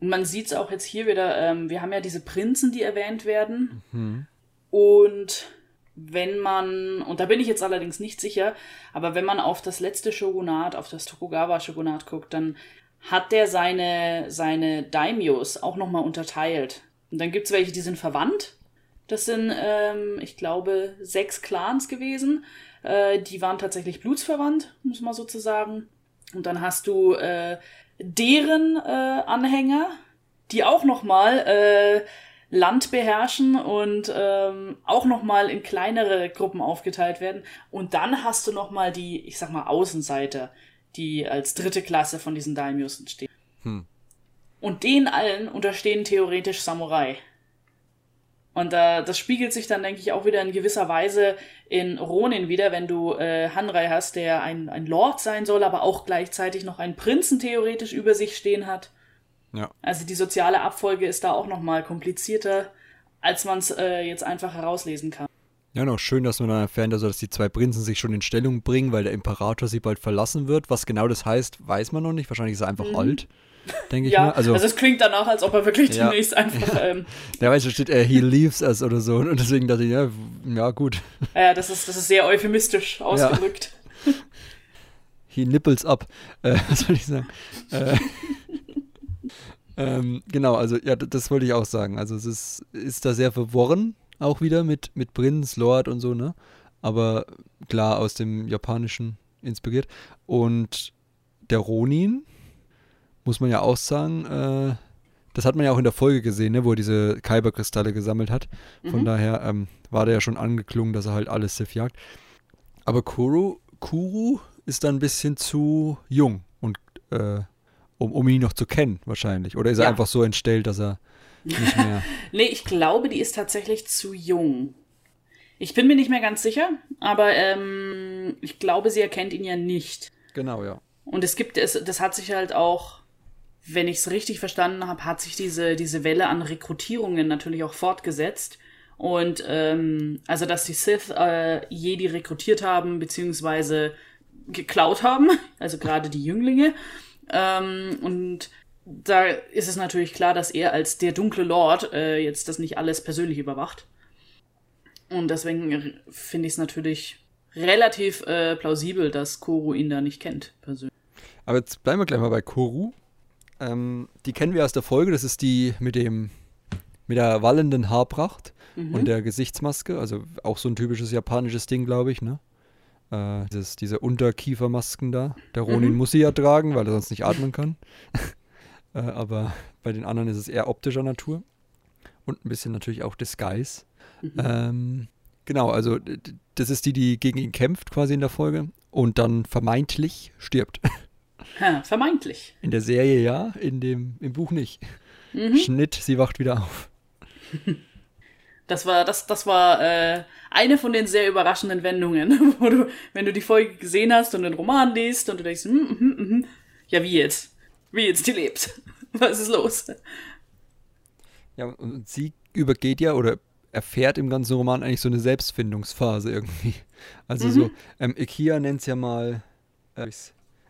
C: Und man sieht es auch jetzt hier wieder, ähm, wir haben ja diese Prinzen, die erwähnt werden.
A: Mhm.
C: Und wenn man, und da bin ich jetzt allerdings nicht sicher, aber wenn man auf das letzte Shogunat, auf das Tokugawa-Shogunat guckt, dann hat der seine, seine Daimyos auch nochmal unterteilt. Und dann gibt es welche, die sind verwandt. Das sind, ähm, ich glaube, sechs Clans gewesen. Äh, die waren tatsächlich blutsverwandt, muss man sozusagen. Und dann hast du äh, deren äh, Anhänger, die auch nochmal äh, Land beherrschen und ähm, auch nochmal in kleinere Gruppen aufgeteilt werden. Und dann hast du nochmal die, ich sag mal, Außenseiter, die als dritte Klasse von diesen Daimyos entstehen.
A: Hm.
C: Und denen allen unterstehen theoretisch Samurai. Und äh, das spiegelt sich dann, denke ich, auch wieder in gewisser Weise in Ronin wieder, wenn du äh, Hanrei hast, der ein, ein Lord sein soll, aber auch gleichzeitig noch einen Prinzen theoretisch über sich stehen hat.
A: Ja.
C: Also die soziale Abfolge ist da auch nochmal komplizierter, als man es äh, jetzt einfach herauslesen kann.
A: Ja, noch schön, dass man dann erfährt, also, dass die zwei Prinzen sich schon in Stellung bringen, weil der Imperator sie bald verlassen wird. Was genau das heißt, weiß man noch nicht. Wahrscheinlich ist er einfach alt, denke ich
C: Mhm. Ja,
A: mal. Also,
C: also, es klingt danach, als ob er wirklich
A: Ja.
C: demnächst einfach, ähm,
A: der weiß, da steht, äh, he leaves us oder so. Und deswegen dachte ich, ja, ja gut.
C: ja, das ist, das ist sehr euphemistisch ausgedrückt.
A: He nipples up. Äh, was soll ich sagen? Äh, ähm, genau, also ja, das wollte ich auch sagen. Also es ist, ist da sehr verworren, auch wieder mit, mit Prinz, Lord und so, ne? Aber klar aus dem Japanischen inspiriert. Und der Ronin, muss man ja auch sagen, äh, das hat man ja auch in der Folge gesehen, ne, wo er diese Kyberkristalle gesammelt hat. Von
C: Mhm.
A: daher ähm, war der ja schon angeklungen, dass er halt alles Sith jagt. Aber Kuru, Kuru ist dann ein bisschen zu jung und äh, um, um ihn noch zu kennen, wahrscheinlich. Oder ist er
C: Ja.
A: einfach so entstellt, dass er nicht mehr.
C: Nee, ich glaube, die ist tatsächlich zu jung. Ich bin mir nicht mehr ganz sicher, aber ähm, ich glaube, sie erkennt ihn ja nicht.
A: genau, ja.
C: Und es gibt, es, das hat sich halt auch, wenn ich es richtig verstanden habe, hat sich diese, diese Welle an Rekrutierungen natürlich auch fortgesetzt. Und ähm, also, dass die Sith äh, Jedi rekrutiert haben, beziehungsweise geklaut haben, also gerade die Jünglinge. Ähm, und da ist es natürlich klar, dass er als der dunkle Lord äh, jetzt das nicht alles persönlich überwacht. Und deswegen finde ich es natürlich relativ äh, plausibel, dass Koro ihn da nicht kennt, persönlich.
A: Aber jetzt bleiben wir gleich mal bei Kuru. Ähm, die kennen wir aus der Folge, das ist die mit dem mit der wallenden Haarpracht und der Gesichtsmaske, also auch so ein typisches japanisches Ding, glaube ich, ne? Äh, das, diese Unterkiefermasken da. Der Ronin muss sie ja tragen, weil er sonst nicht atmen kann. äh, aber bei den anderen ist es eher optischer Natur. Und ein bisschen natürlich auch Disguise. Ähm, Genau, also das ist die, die gegen ihn kämpft quasi in der Folge und dann vermeintlich stirbt.
C: Ha, vermeintlich.
A: In der Serie ja, in dem, im Buch nicht. Mhm. Schnitt, sie wacht wieder auf.
C: Das war, das, das war äh, eine von den sehr überraschenden Wendungen, wo du, wenn du die Folge gesehen hast und den Roman liest und du denkst, mm, mm, mm, ja, wie jetzt? Wie jetzt die lebt? Was ist los?
A: Ja, und sie übergeht ja oder erfährt im ganzen Roman eigentlich so eine Selbstfindungsphase irgendwie. Also mhm. so, ähm, Ikia nennt es ja mal, äh,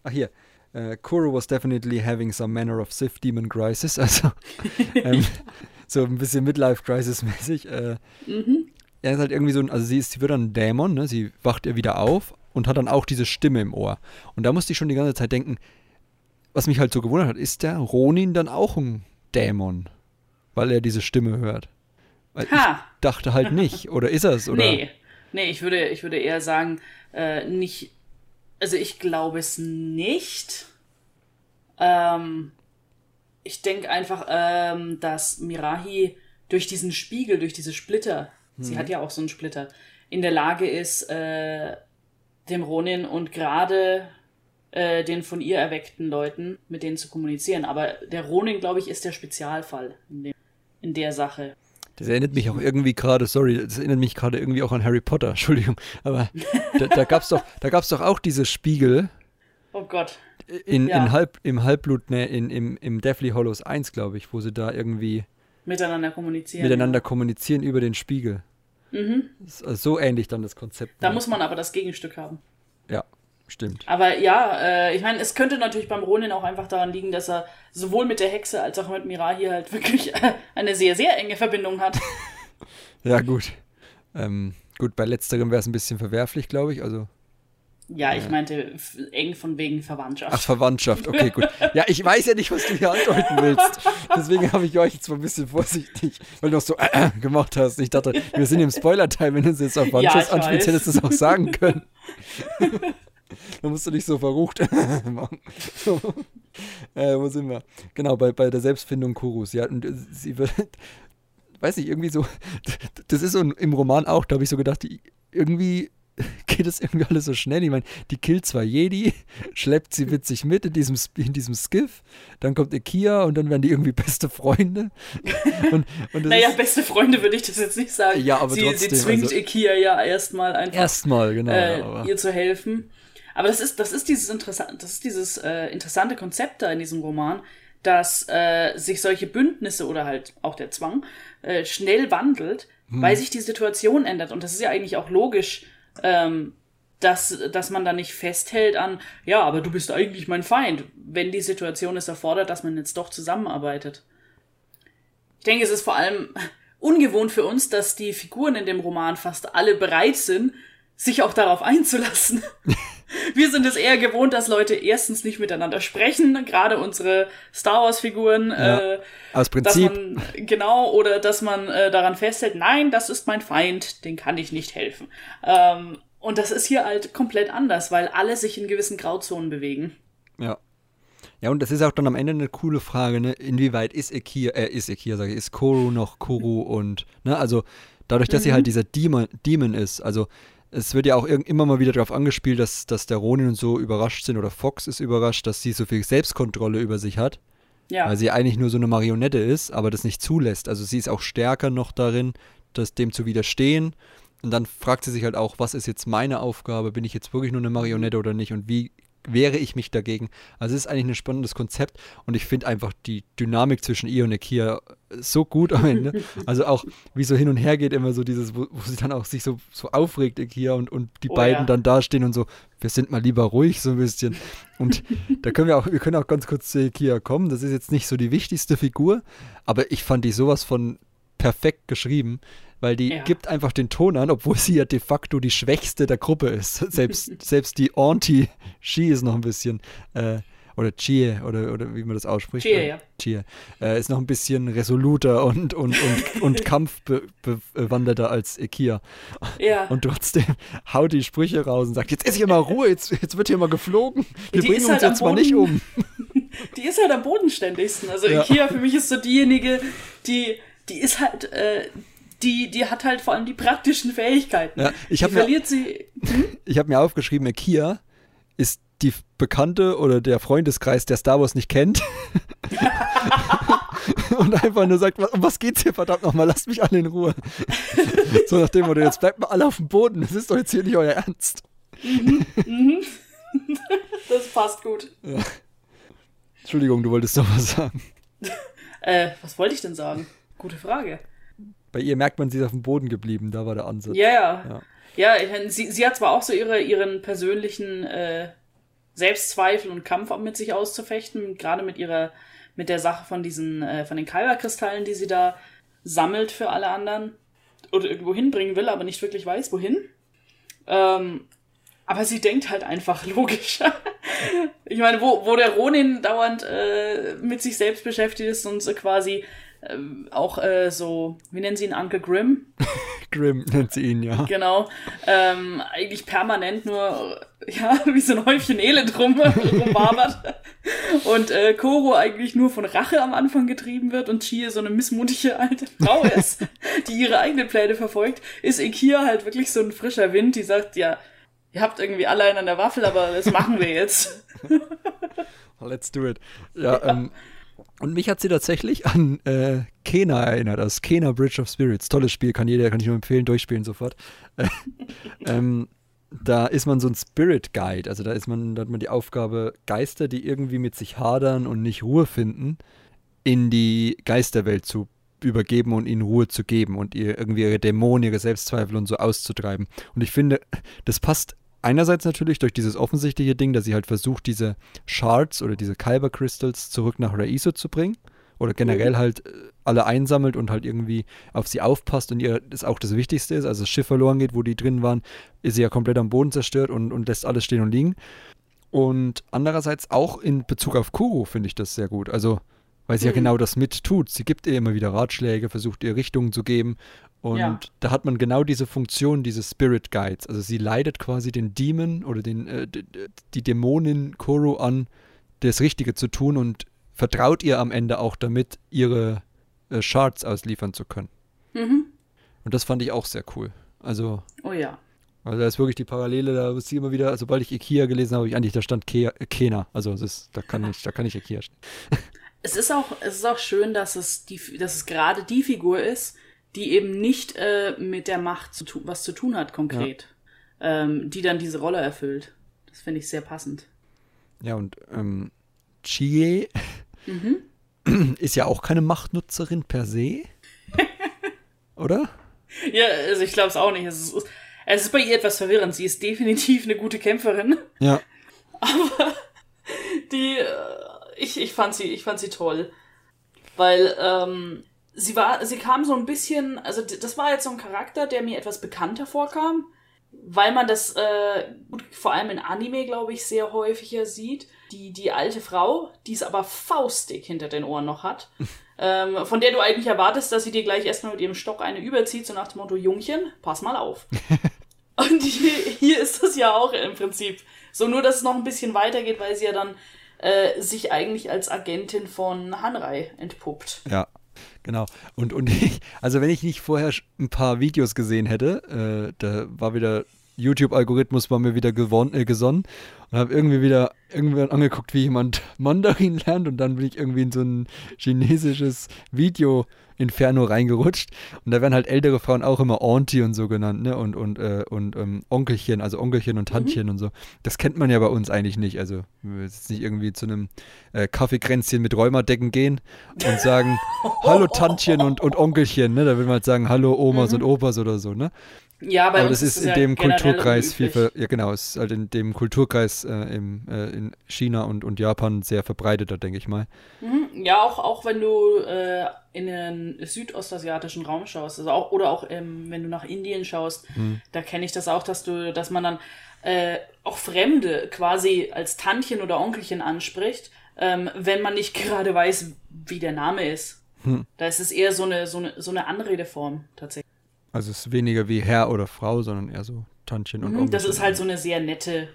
A: ach hier, äh, Kuro was definitely having some manner of Sith Demon Crisis, also ähm, so ein bisschen Midlife Crisis mäßig. Äh, mhm. Er ist halt irgendwie so, also sie, ist, sie wird dann ein Dämon, ne? sie wacht ihr wieder auf und hat dann auch diese Stimme im Ohr. Und da musste ich schon die ganze Zeit denken, was mich halt so gewundert hat, ist der Ronin dann auch ein Dämon? Weil er diese Stimme hört. Weil ha. ich dachte halt nicht. Oder ist er es?
C: Nee. Nee, ich würde, ich würde eher sagen, äh, nicht. Also ich glaube es nicht. Ähm, ich denke einfach, ähm, dass Mirahi durch diesen Spiegel, durch diese Splitter, mhm. sie hat ja auch so einen Splitter, in der Lage ist, äh, dem Ronin und gerade äh, den von ihr erweckten Leuten, mit denen zu kommunizieren. Aber der Ronin, glaube ich, ist der Spezialfall in, dem, in der Sache.
A: Das erinnert mich auch irgendwie gerade, sorry, das erinnert mich gerade irgendwie auch an Harry Potter, Entschuldigung, aber da, da gab es doch, doch auch diese Spiegel.
C: Oh Gott.
A: In, ja. in Halb, Im Halbblut, ne, in, im, im Deathly Hollows 1, glaube ich, wo sie da irgendwie
C: miteinander kommunizieren.
A: Miteinander ja. kommunizieren über den Spiegel. Mhm. Also so ähnlich dann das Konzept.
C: Da muss man aber das Gegenstück haben.
A: Ja, stimmt.
C: Aber ja, äh, ich meine, es könnte natürlich beim Ronin auch einfach daran liegen, dass er sowohl mit der Hexe als auch mit Mirahi halt wirklich äh, eine sehr, sehr enge Verbindung hat.
A: ja, gut. Ähm, gut, bei letzterem wäre es ein bisschen verwerflich, glaube ich. Also
C: ja, ich meinte eng von wegen Verwandtschaft.
A: Ach, Verwandtschaft, okay, gut. Ja, ich weiß ja nicht, was du hier andeuten willst. Deswegen habe ich euch jetzt mal ein bisschen vorsichtig, weil du auch so äh, äh, gemacht hast. Ich dachte, wir sind im Spoiler-Teil, wenn du es jetzt auf Verwandtschaft ja, anspielst, hättest du es auch sagen können. Dann musst du nicht so verrucht machen. äh, wo sind wir? Genau, bei, bei der Selbstfindung Kurus. Ja, und sie wird, weiß ich, irgendwie so, das ist so im Roman auch, da habe ich so gedacht, die, irgendwie geht es irgendwie alles so schnell. Ich meine, die killt zwar Jedi, schleppt sie sich mit in diesem, in diesem Skiff, dann kommt Ikia und dann werden die irgendwie beste Freunde.
C: Und, und naja, beste Freunde würde ich das jetzt nicht sagen.
A: Ja, aber
C: sie,
A: trotzdem,
C: sie zwingt also, Ikia ja erstmal einfach
A: erstmal, genau,
C: äh, ihr zu helfen. Aber das ist, das ist dieses, interessant, das ist dieses äh, interessante Konzept da in diesem Roman, dass äh, sich solche Bündnisse oder halt auch der Zwang äh, schnell wandelt, hm. weil sich die Situation ändert. Und das ist ja eigentlich auch logisch, ähm, dass, dass man da nicht festhält an, ja, aber du bist eigentlich mein Feind, wenn die Situation es erfordert, dass man jetzt doch zusammenarbeitet. Ich denke, es ist vor allem ungewohnt für uns, dass die Figuren in dem Roman fast alle bereit sind, sich auch darauf einzulassen. Wir sind es eher gewohnt, dass Leute erstens nicht miteinander sprechen, gerade unsere Star Wars-Figuren. Ja,
A: äh, aus Prinzip.
C: Man, genau, oder dass man äh, daran festhält, nein, das ist mein Feind, den kann ich nicht helfen. Ähm, und das ist hier halt komplett anders, weil alle sich in gewissen Grauzonen bewegen.
A: Ja. Ja, und das ist auch dann am Ende eine coole Frage, ne? Inwieweit ist Ikea, äh, ist Ikea, sage ich, ist Koru noch Kuru und, ne, also dadurch, dass mhm. sie halt dieser Demon, Demon ist, also es wird ja auch immer mal wieder darauf angespielt, dass, dass der Ronin und so überrascht sind oder Fox ist überrascht, dass sie so viel Selbstkontrolle über sich hat. Ja. Weil sie eigentlich nur so eine Marionette ist, aber das nicht zulässt. Also sie ist auch stärker noch darin, das dem zu widerstehen. Und dann fragt sie sich halt auch, was ist jetzt meine Aufgabe? Bin ich jetzt wirklich nur eine Marionette oder nicht? Und wie wehre ich mich dagegen? Also es ist eigentlich ein spannendes Konzept und ich finde einfach die Dynamik zwischen ihr und Akia so gut am Ende. Also auch, wie so hin und her geht, immer so dieses, wo, wo sie dann auch sich so, so aufregt, Akia, und, und die oh, beiden ja. dann dastehen und so, wir sind mal lieber ruhig so ein bisschen. Und da können wir auch, wir können auch ganz kurz zu Akia kommen. Das ist jetzt nicht so die wichtigste Figur, aber ich fand die sowas von perfekt geschrieben weil die ja. gibt einfach den Ton an, obwohl sie ja de facto die schwächste der Gruppe ist. Selbst, selbst die Auntie Shi ist noch ein bisschen, äh, oder Chie, oder, oder wie man das ausspricht.
C: Chie, ja.
A: Chie, äh, ist noch ein bisschen resoluter und, und, und, und kampfbewanderter als Ikia.
C: Ja.
A: Und trotzdem haut die Sprüche raus und sagt, jetzt ist hier mal Ruhe, jetzt, jetzt wird hier mal geflogen. Wir die bringen uns halt jetzt mal nicht um.
C: Die ist halt am bodenständigsten. Also ja. Ikia für mich ist so diejenige, die, die ist halt, äh, die, die hat halt vor allem die praktischen Fähigkeiten.
A: Ja, ich
C: die
A: habe mir,
C: verliert sie.
A: ich hab mir aufgeschrieben, Kia ist die Bekannte oder der Freundeskreis, der Star Wars nicht kennt. und einfach nur sagt, was, um was geht's hier verdammt nochmal, lasst mich alle in Ruhe. so nach dem Motto, jetzt bleibt mal alle auf dem Boden, das ist doch jetzt hier nicht euer Ernst.
C: Das passt gut.
A: Entschuldigung, du wolltest doch was sagen.
C: Äh, was wollte ich denn sagen? Gute Frage.
A: Bei ihr merkt man, sie ist auf dem Boden geblieben, da war der Ansatz.
C: Ja, ja.
A: Ja.
C: Ja, sie, sie hat zwar auch so ihre, ihren persönlichen äh, Selbstzweifel und Kampf mit sich auszufechten, gerade mit ihrer, mit der Sache von diesen, äh, von den Kyberkristallen, die sie da sammelt für alle anderen oder irgendwo hinbringen will, aber nicht wirklich weiß, wohin. Ähm, aber sie denkt halt einfach logisch. ich meine, wo, wo der Ronin dauernd äh, mit sich selbst beschäftigt ist und so quasi ähm, auch äh, so, wie nennen sie ihn, Uncle Grimm?
A: Grimm nennt sie ihn, ja.
C: Genau. Ähm, eigentlich permanent nur, ja, wie so ein Häufchen Elend rum, rumwabert. Und äh, Koro eigentlich nur von Rache am Anfang getrieben wird und Chie so eine missmutige alte Frau ist, die ihre eigenen Pläne verfolgt, ist Ikea halt wirklich so ein frischer Wind, die sagt, ja, ihr habt irgendwie alle einen an der Waffel, aber das machen wir jetzt.
A: Let's do it. Ja, Ähm, und mich hat sie tatsächlich an äh, Kena erinnert, das Kena Bridge of Spirits. Tolles Spiel, kann jeder, kann ich nur empfehlen, durchspielen sofort. Äh, ähm, da ist man so ein Spirit Guide, also da ist man, da hat man die Aufgabe, Geister, die irgendwie mit sich hadern und nicht Ruhe finden, in die Geisterwelt zu übergeben und ihnen Ruhe zu geben und ihr irgendwie ihre Dämonen, ihre Selbstzweifel und so auszutreiben. Und ich finde, das passt einerseits natürlich durch dieses offensichtliche Ding, dass sie halt versucht, diese Shards oder diese Kyber Crystals zurück nach Raiso zu bringen. Oder generell halt äh, alle einsammelt und halt irgendwie auf sie aufpasst und ihr das auch das Wichtigste ist. Also das Schiff verloren geht, wo die drin waren, ist sie ja komplett am Boden zerstört und, und lässt alles stehen und liegen. Und andererseits auch in Bezug auf Kuro finde ich das sehr gut. Also, weil sie ja
C: Mhm.
A: genau das mit tut. Sie gibt ihr immer wieder Ratschläge, versucht ihr Richtungen zu geben. Und
C: Ja.
A: da hat man genau diese Funktion dieses Spirit Guides. Also sie leitet quasi den Demon oder den, äh, die Dämonin Koro an, das Richtige zu tun und vertraut ihr am Ende auch damit, ihre äh, Shards ausliefern zu können.
C: Mhm.
A: Und das fand ich auch sehr cool. Also,
C: Oh ja.
A: also da ist wirklich die Parallele, da ist sie immer wieder, sobald ich Ikea gelesen habe, ich eigentlich, da stand äh, Kena. Also ist, da kann ich, da kann ich Ikea stehen.
C: Es ist auch, es ist auch schön, dass es die, dass es gerade die Figur ist, die eben nicht äh, mit der Macht zu tu was zu tun hat konkret, ähm, die dann diese Rolle erfüllt. Das finde ich sehr passend.
A: Ja, und ähm, Chie ist ja auch keine Machtnutzerin per se. Oder?
C: Ja, also ich glaube es auch nicht. Es ist, es ist bei ihr etwas verwirrend. Sie ist definitiv eine gute Kämpferin.
A: Ja.
C: Die, äh, ich, ich fand sie, ich fand sie toll. Weil, ähm, sie war, sie kam so ein bisschen, also das war jetzt so ein Charakter, der mir etwas bekannter vorkam, weil man das äh, vor allem in Anime, glaube ich, sehr häufiger sieht. Die, die alte Frau, die es aber faustdick hinter den Ohren noch hat, ähm, von der du eigentlich erwartest, dass sie dir gleich erstmal mit ihrem Stock eine überzieht, so nach dem Motto, Jungchen, pass mal auf. Und hier, hier ist das ja auch im Prinzip. So nur, dass es noch ein bisschen weitergeht, weil sie ja dann äh, sich eigentlich als Agentin von Hanrei entpuppt.
A: Ja, genau. Und, und ich, also wenn ich nicht vorher ein paar Videos gesehen hätte, äh, da war wieder YouTube-Algorithmus war mir wieder gewon äh, gesonnen und habe irgendwie wieder irgendwann angeguckt, wie jemand Mandarin lernt und dann bin ich irgendwie in so ein chinesisches Video Inferno reingerutscht und da werden halt ältere Frauen auch immer Auntie und so genannt, ne? Und, und, äh, und ähm, Onkelchen, also Onkelchen und Tantchen und so. Das kennt man ja bei uns eigentlich nicht. Also, wir jetzt nicht irgendwie zu einem äh, Kaffeekränzchen mit Rheumadecken gehen und sagen, hallo Tantchen und, und Onkelchen, ne? Da will man halt sagen, hallo Omas und Opas oder so, ne?
C: Ja,
A: Aber das ist in
C: ja
A: dem Kulturkreis viel, ver ja genau, es ist halt in dem Kulturkreis äh, im, äh, in China und, und Japan sehr verbreiteter, denke ich mal.
C: Ja, auch, auch wenn du äh, in den südostasiatischen Raum schaust, also auch, oder auch ähm, wenn du nach Indien schaust,
A: Hm.
C: da kenne ich das auch, dass du, dass man dann äh, auch Fremde quasi als Tantchen oder Onkelchen anspricht, ähm, wenn man nicht gerade weiß, wie der Name ist.
A: Hm.
C: Da ist es eher so eine, so eine, so eine Anredeform tatsächlich.
A: Also es ist weniger wie Herr oder Frau, sondern eher so Tantchen und Onkelchen.
C: Das ist halt so eine sehr nette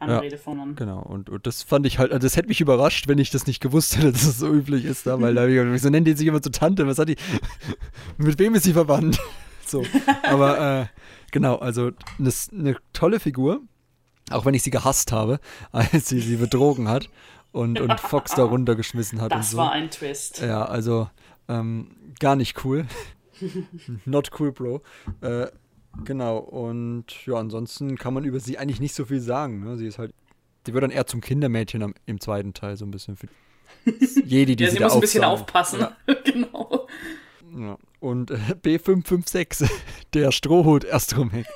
C: Anredeform. dann.
A: Genau, und, und das fand ich halt, also das hätte mich überrascht, wenn ich das nicht gewusst hätte, dass es so üblich ist da, weil da hab ich gedacht, wieso nennt die sich immer so Tante? Was hat die, mit wem ist sie verwandt? so. Aber äh, genau, also eine ne tolle Figur, auch wenn ich sie gehasst habe, als sie sie betrogen hat und, und Fox da runtergeschmissen hat
C: Das
A: und so.
C: war ein Twist.
A: Ja, also ähm, gar nicht cool. Not cool, Bro. Äh, genau, und ja, ansonsten kann man über sie eigentlich nicht so viel sagen. Ne? Sie ist halt, die wird dann eher zum Kindermädchen am, im zweiten Teil so ein bisschen. Für Jedi, die
C: ja,
A: sie,
C: sie
A: da
C: muss ein bisschen aufpassen. genau.
A: Ja. Und äh, B556, der Strohhut-Astromech.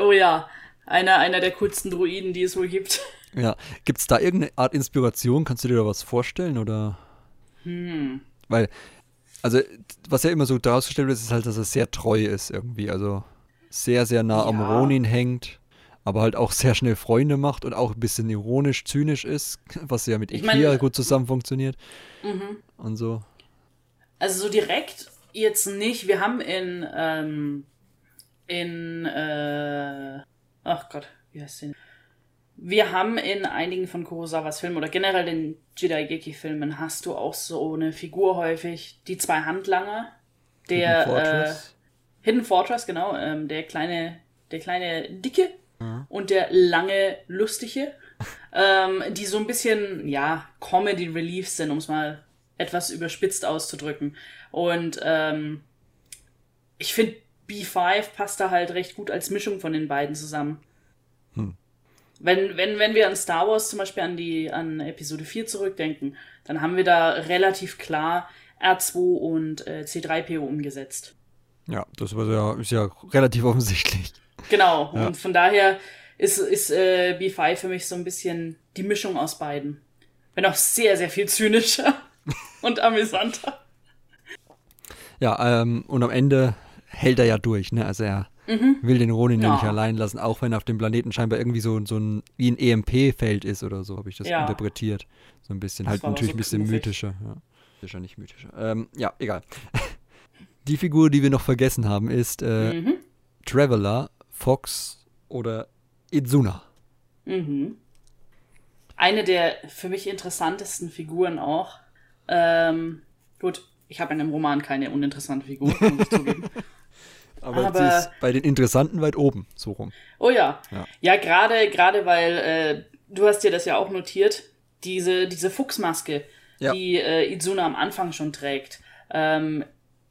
C: Oh ja. Einer, einer der coolsten Druiden, die es wohl gibt.
A: Ja, gibt es da irgendeine Art Inspiration? Kannst du dir da was vorstellen oder?
C: Hm.
A: Weil, also, was ja immer so herausgestellt wird, ist halt, dass er sehr treu ist irgendwie. Also sehr, sehr nah am
C: Ja.
A: Ronin hängt, aber halt auch sehr schnell Freunde macht und auch ein bisschen ironisch, zynisch ist, was ja mit
C: Ich
A: Ikea
C: mein-
A: gut zusammen funktioniert.
C: Mhm.
A: Und so.
C: Also so direkt jetzt nicht. Wir haben in, ähm, in, äh, ach Gott, wie heißt den? Wir haben in einigen von Kurosawas Filmen oder generell den Jidaigeki-Filmen hast du auch so eine Figur häufig, die zwei Handlanger, der
A: Hidden Fortress.
C: Äh, Hidden Fortress, genau, ähm, der kleine, der kleine Dicke und der lange Lustige, ähm, die so ein bisschen, ja, Comedy Relief sind, um es mal etwas überspitzt auszudrücken. Und ähm, ich finde, B5 passt da halt recht gut als Mischung von den beiden zusammen. Wenn, wenn, wenn wir an Star Wars zum Beispiel an die, an Episode 4 zurückdenken, dann haben wir da relativ klar R2 und äh, C3PO umgesetzt.
A: Ja, das war ja, ist ja relativ offensichtlich.
C: Genau,
A: Ja.
C: und von daher ist, ist äh, B5 für mich so ein bisschen die Mischung aus beiden. Wenn auch sehr, sehr viel zynischer und amüsanter.
A: Ja, ähm, und am Ende hält er ja durch, ne? Also er will den Ronin ja. Nicht allein lassen, auch wenn auf dem Planeten scheinbar irgendwie so, so ein, wie ein EMP-Feld ist oder so, habe ich das
C: Ja.
A: interpretiert. So ein bisschen,
C: Das
A: halt natürlich
C: so
A: ein bisschen
C: knuffig.
A: mythischer. Ja. Mythischer, nicht mythischer. Ähm, ja, egal. Die Figur, die wir noch vergessen haben, ist äh,
C: Mhm.
A: Traveler, Fox oder Izuna.
C: Mhm. Eine der für mich interessantesten Figuren auch. Ähm, gut, ich habe in dem Roman keine uninteressante Figur, muss ich zugeben.
A: Aber,
C: Aber-
A: sie ist bei den Interessanten weit oben, so rum.
C: Oh ja.
A: Ja.
C: Ja, gerade, gerade weil, äh, du hast dir das ja auch notiert, diese, diese Fuchsmaske,
A: Ja.
C: die äh, Izuna am Anfang schon trägt, ähm,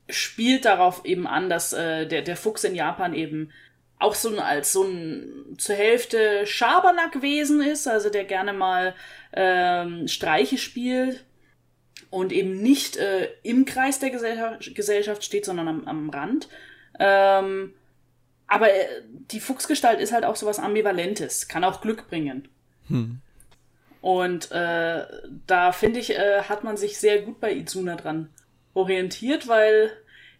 C: spielt darauf eben an, dass äh, der, der Fuchs in Japan eben auch so ein, als so ein zur Hälfte Schabernackwesen ist, also der gerne mal ähm, Streiche spielt und eben nicht äh, im Kreis der Gesellschaft, Gesellschaft steht, sondern am, am Rand. Ähm, aber äh, die Fuchsgestalt ist halt auch sowas Ambivalentes, kann auch Glück bringen. Und äh, da finde ich, äh, hat man sich sehr gut bei Izuna dran orientiert, weil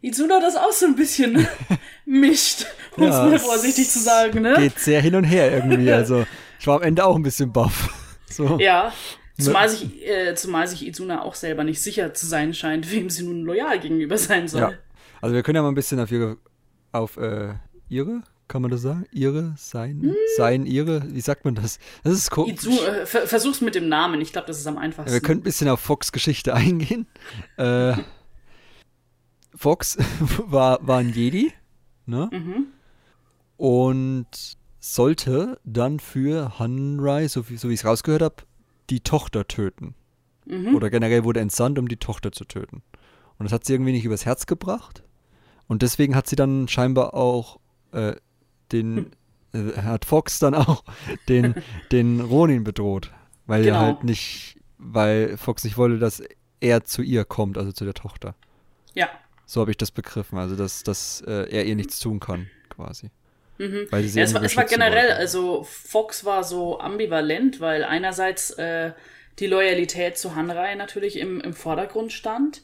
C: Izuna das auch so ein bisschen mischt, um es
A: Ja,
C: mal vorsichtig zu sagen, ne?
A: Geht sehr hin und her irgendwie. Also ich war am Ende auch ein bisschen baff. So.
C: Ja. Zumal sich, äh, zumal sich Izuna auch selber nicht sicher zu sein scheint, wem sie nun loyal gegenüber sein soll.
A: Ja. Also wir können ja mal ein bisschen auf ihre, auf äh, ihre, kann man das sagen? Ihre, sein,
C: Hm.
A: sein, ihre, wie sagt man das? Das ist komisch.
C: Izu, äh, ver versuch's mit dem Namen, ich glaube, das ist am einfachsten.
A: Wir können ein bisschen auf Fox Geschichte eingehen. Äh, Fox war, war ein Jedi, ne?
C: Mhm.
A: Und sollte dann für Hanrai, so wie, so wie ich es rausgehört habe, die Tochter töten.
C: Mhm.
A: Oder generell wurde entsandt, um die Tochter zu töten. Und das hat sie irgendwie nicht übers Herz gebracht. Und deswegen hat sie dann scheinbar auch äh, den,
C: Hm.
A: äh, hat Fox dann auch den, den Ronin bedroht. Weil er
C: Genau.
A: halt nicht, weil Fox nicht wollte, dass er zu ihr kommt, also zu der Tochter.
C: Ja.
A: So habe ich das begriffen. Also, dass, dass äh, er ihr nichts tun kann, quasi. Weil sie
C: Ja, es war, es war generell,
A: wollte.
C: also Fox war so ambivalent, weil einerseits äh, die Loyalität zu Hanrai natürlich im, im Vordergrund stand.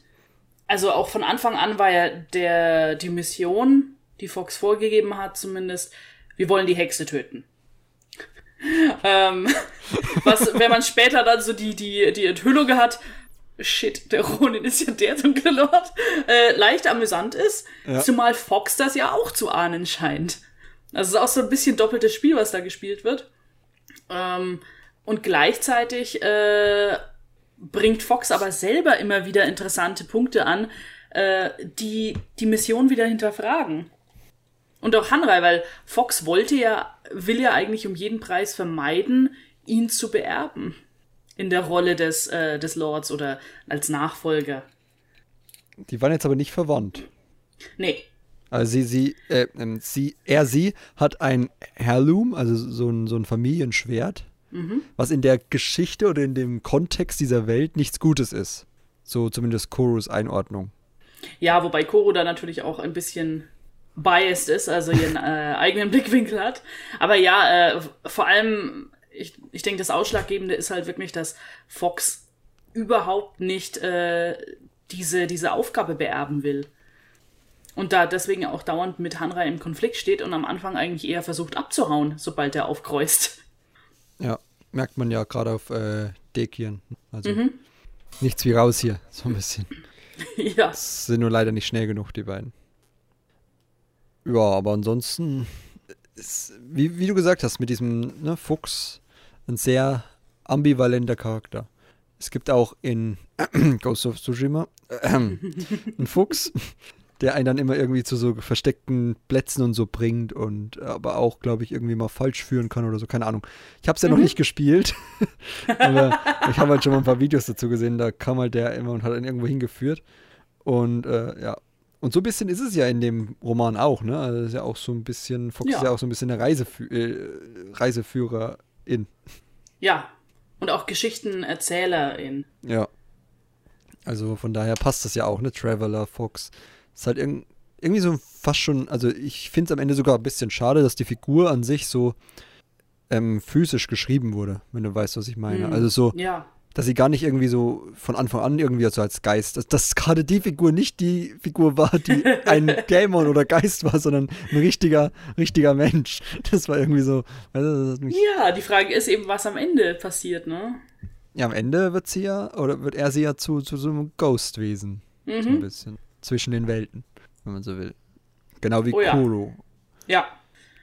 C: Also auch von Anfang an war ja der, die Mission, die Fox vorgegeben hat, zumindest, wir wollen die Hexe töten. ähm, was, wenn man später dann so die, die, die Enthüllung hat, shit, der Ronin ist ja der dunkle Lord, äh, leicht amüsant ist,
A: Ja.
C: zumal Fox das ja auch zu ahnen scheint. Also es ist auch so ein bisschen doppeltes Spiel, was da gespielt wird. Ähm, und gleichzeitig äh, bringt Fox aber selber immer wieder interessante Punkte an, äh, die die Mission wieder hinterfragen. Und auch Hanrai, weil Fox wollte ja, will ja eigentlich um jeden Preis vermeiden, ihn zu beerben. In der Rolle des, äh, des Lords oder als Nachfolger.
A: Die waren jetzt aber nicht verwandt.
C: Nee.
A: Also sie, sie, äh, ähm, sie, er, sie hat ein Heirloom, also so ein, so ein Familienschwert, was in der Geschichte oder in dem Kontext dieser Welt nichts Gutes ist. So zumindest Korus Einordnung.
C: Ja, wobei Koro da natürlich auch ein bisschen biased ist, also ihren äh, eigenen Blickwinkel hat. Aber ja, äh, vor allem, ich, ich denke, das Ausschlaggebende ist halt wirklich, dass Fox überhaupt nicht äh, diese, diese Aufgabe beerben will. Und da deswegen auch dauernd mit Hanra im Konflikt steht und am Anfang eigentlich eher versucht abzuhauen, sobald er aufkreuzt.
A: Ja, merkt man ja gerade auf äh, Dekien. Also mhm. nichts wie raus hier, so ein bisschen. ja. Das sind nur leider nicht schnell genug, die beiden. Ja, aber ansonsten, ist, wie, wie du gesagt hast, mit diesem ne, Fuchs, ein sehr ambivalenter Charakter. Es gibt auch in Ghost of Tsushima äh, einen Fuchs, der einen dann immer irgendwie zu so versteckten Plätzen und so bringt und aber auch, glaube ich, irgendwie mal falsch führen kann oder so, keine Ahnung. Ich habe es ja mhm. noch nicht gespielt, aber ich habe halt schon mal ein paar Videos dazu gesehen, da kam halt der immer und hat ihn irgendwo hingeführt und äh, ja, und so ein bisschen ist es ja in dem Roman auch, ne? Also ist ja auch so ein bisschen, Fox ja. ist ja auch so ein bisschen eine Reisefü äh, Reiseführerin.
C: Ja. Und auch Geschichtenerzählerin.
A: Ja. Also von daher passt das ja auch, ne? Traveler, Fox. Ist halt irg irgendwie so fast schon, also ich finde es am Ende sogar ein bisschen schade, dass die Figur an sich so ähm, physisch geschrieben wurde, wenn du weißt, was ich meine. Mhm. Also so,
C: ja
A: dass sie gar nicht irgendwie so von Anfang an irgendwie so als Geist, dass, dass gerade die Figur nicht die Figur war, die ein Dämon oder Geist war, sondern ein richtiger, richtiger Mensch. Das war irgendwie so.
C: ja, die Frage ist eben, was am Ende passiert, ne?
A: Ja, am Ende wird sie ja, oder wird er sie ja zu, zu so einem Ghostwesen. Mhm. So ein bisschen. Zwischen den Welten, wenn man so will. Genau wie oh, Kuro.
C: Ja. ja.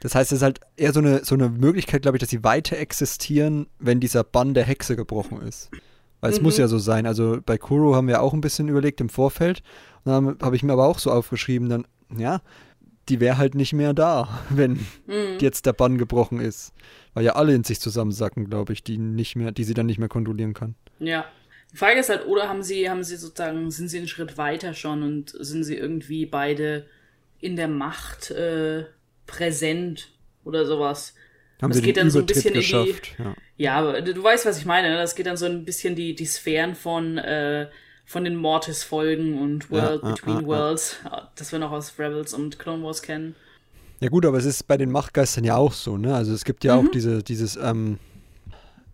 A: Das heißt, es ist halt eher so eine, so eine Möglichkeit, glaube ich, dass sie weiter existieren, wenn dieser Bann der Hexe gebrochen ist. Weil es mhm. muss ja so sein. Also bei Kuro haben wir auch ein bisschen überlegt im Vorfeld. Und dann habe ich mir aber auch so aufgeschrieben, dann, ja, die wäre halt nicht mehr da, wenn mhm. jetzt der Bann gebrochen ist. Weil ja alle in sich zusammensacken, glaube ich, die nicht mehr, die sie dann nicht mehr kontrollieren kann.
C: Ja. Die Frage ist halt, oder haben sie, haben sie sozusagen, sind sie einen Schritt weiter schon und sind sie irgendwie beide in der Macht äh, präsent oder sowas.
A: Haben das sie geht dann so ein bisschen geschafft,
C: in die. Ja. ja, aber du weißt, was ich meine. Ne? Das geht dann so ein bisschen die, die Sphären von, äh, von den Mortis-Folgen und World ja, Between ah, Worlds, ah. das wir noch aus Rebels und Clone Wars kennen.
A: Ja gut, aber es ist bei den Machtgeistern ja auch so, ne? Also es gibt ja mhm. auch diese, dieses, ähm,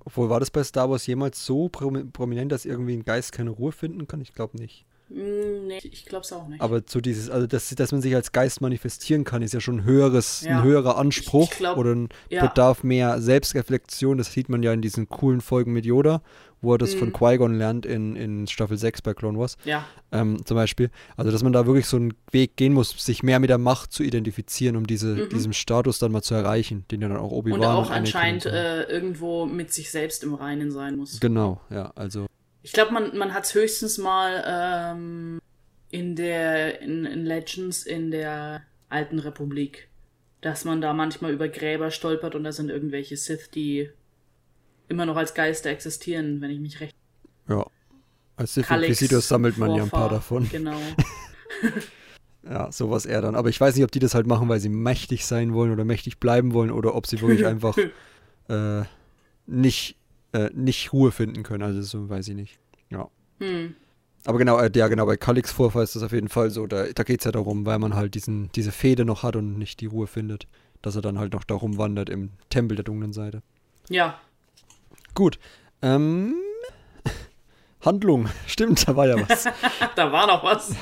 A: obwohl war das bei Star Wars jemals so prominent, dass irgendwie ein Geist keine Ruhe finden kann? Ich glaube nicht.
C: Hm, nee, ich glaube es auch nicht.
A: Aber so dieses, also dass, dass man sich als Geist manifestieren kann, ist ja schon ein höheres, ja. ein höherer Anspruch glaub, oder ein ja. Bedarf mehr Selbstreflexion. Das sieht man ja in diesen coolen Folgen mit Yoda, wo er das mhm. von Qui-Gon lernt in, in Staffel 6 bei Clone Wars.
C: Ja.
A: Ähm, zum Beispiel. Also dass man da wirklich so einen Weg gehen muss, sich mehr mit der Macht zu identifizieren, um diese, mhm. diesen Status dann mal zu erreichen, den ja dann auch Obi-Wan Und
C: auch anscheinend äh, irgendwo mit sich selbst im Reinen sein muss.
A: Genau, ja, also
C: ich glaube, man, man hat es höchstens mal ähm, in der in, in Legends in der alten Republik, dass man da manchmal über Gräber stolpert und da sind irgendwelche Sith, die immer noch als Geister existieren, wenn ich mich recht.
A: Ja. Als Sith Inquisitors sammelt man ja ein paar davon.
C: Genau.
A: ja, sowas eher dann. Aber ich weiß nicht, ob die das halt machen, weil sie mächtig sein wollen oder mächtig bleiben wollen oder ob sie wirklich einfach äh, nicht äh, nicht Ruhe finden können. Also so weiß ich nicht. Ja. Hm. Aber genau, äh, ja, genau, bei Kalix Vorfall ist das auf jeden Fall so. Da, da geht es ja darum, weil man halt diesen, diese Fehde noch hat und nicht die Ruhe findet, dass er dann halt noch darum wandert im Tempel der dunklen Seite.
C: Ja.
A: Gut. Ähm, Handlung. Stimmt, da war ja was.
C: da war noch was.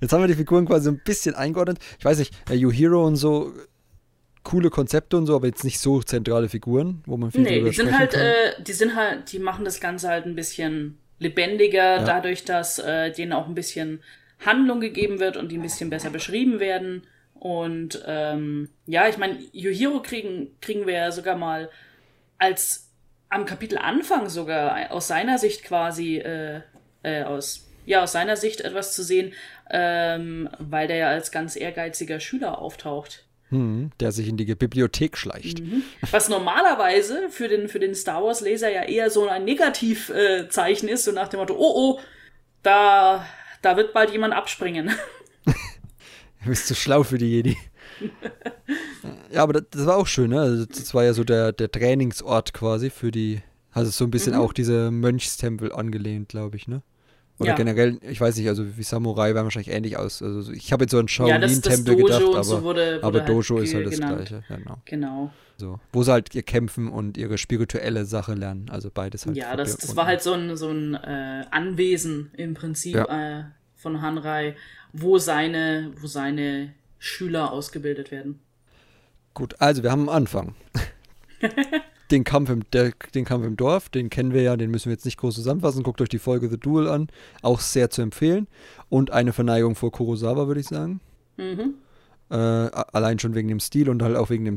A: Jetzt haben wir die Figuren quasi so ein bisschen eingeordnet. Ich weiß nicht, äh, You Hero und so coole Konzepte und so, aber jetzt nicht so zentrale Figuren, wo man viel
C: nee, die sind halt, äh, die sind halt, die machen das Ganze halt ein bisschen lebendiger, ja. dadurch, dass äh, denen auch ein bisschen Handlung gegeben wird und die ein bisschen besser beschrieben werden. Und ähm, ja, ich meine, Yuhiro kriegen, kriegen wir ja sogar mal als am Kapitel Anfang sogar aus seiner Sicht quasi, äh, äh, aus ja, aus seiner Sicht etwas zu sehen, ähm, weil der ja als ganz ehrgeiziger Schüler auftaucht.
A: Hm, der sich in die Bibliothek schleicht.
C: Mhm. Was normalerweise für den, für den Star Wars-Leser ja eher so ein Negativzeichen äh, ist, so nach dem Motto, oh oh, da, da wird bald jemand abspringen.
A: Du bist zu schlau für die Jedi. ja, aber das, das, war auch schön, ne? Also das war ja so der, der Trainingsort quasi für die, also so ein bisschen mhm. auch diese Mönchstempel angelehnt, glaube ich, ne? Oder ja. generell, ich weiß nicht, also wie Samurai werden wahrscheinlich ähnlich aus. Also ich habe jetzt so an Shaolin-Tempel ja, gedacht, aber,
C: so wurde,
A: aber
C: wurde
A: Dojo halt ist halt das genannt. gleiche.
C: Genau. genau.
A: So, wo sie halt ihr kämpfen und ihre spirituelle Sache lernen. Also beides halt.
C: Ja, das, das war halt so ein, so ein äh, Anwesen im Prinzip ja. äh, von Hanrai, wo seine, wo seine Schüler ausgebildet werden.
A: Gut, also wir haben am Anfang. den Kampf, im, der, den Kampf im Dorf, den kennen wir ja, den müssen wir jetzt nicht groß zusammenfassen. Guckt euch die Folge The Duel an. Auch sehr zu empfehlen. Und eine Verneigung vor Kurosawa, würde ich sagen. Mhm. Äh, allein schon wegen dem Stil und halt auch wegen, dem,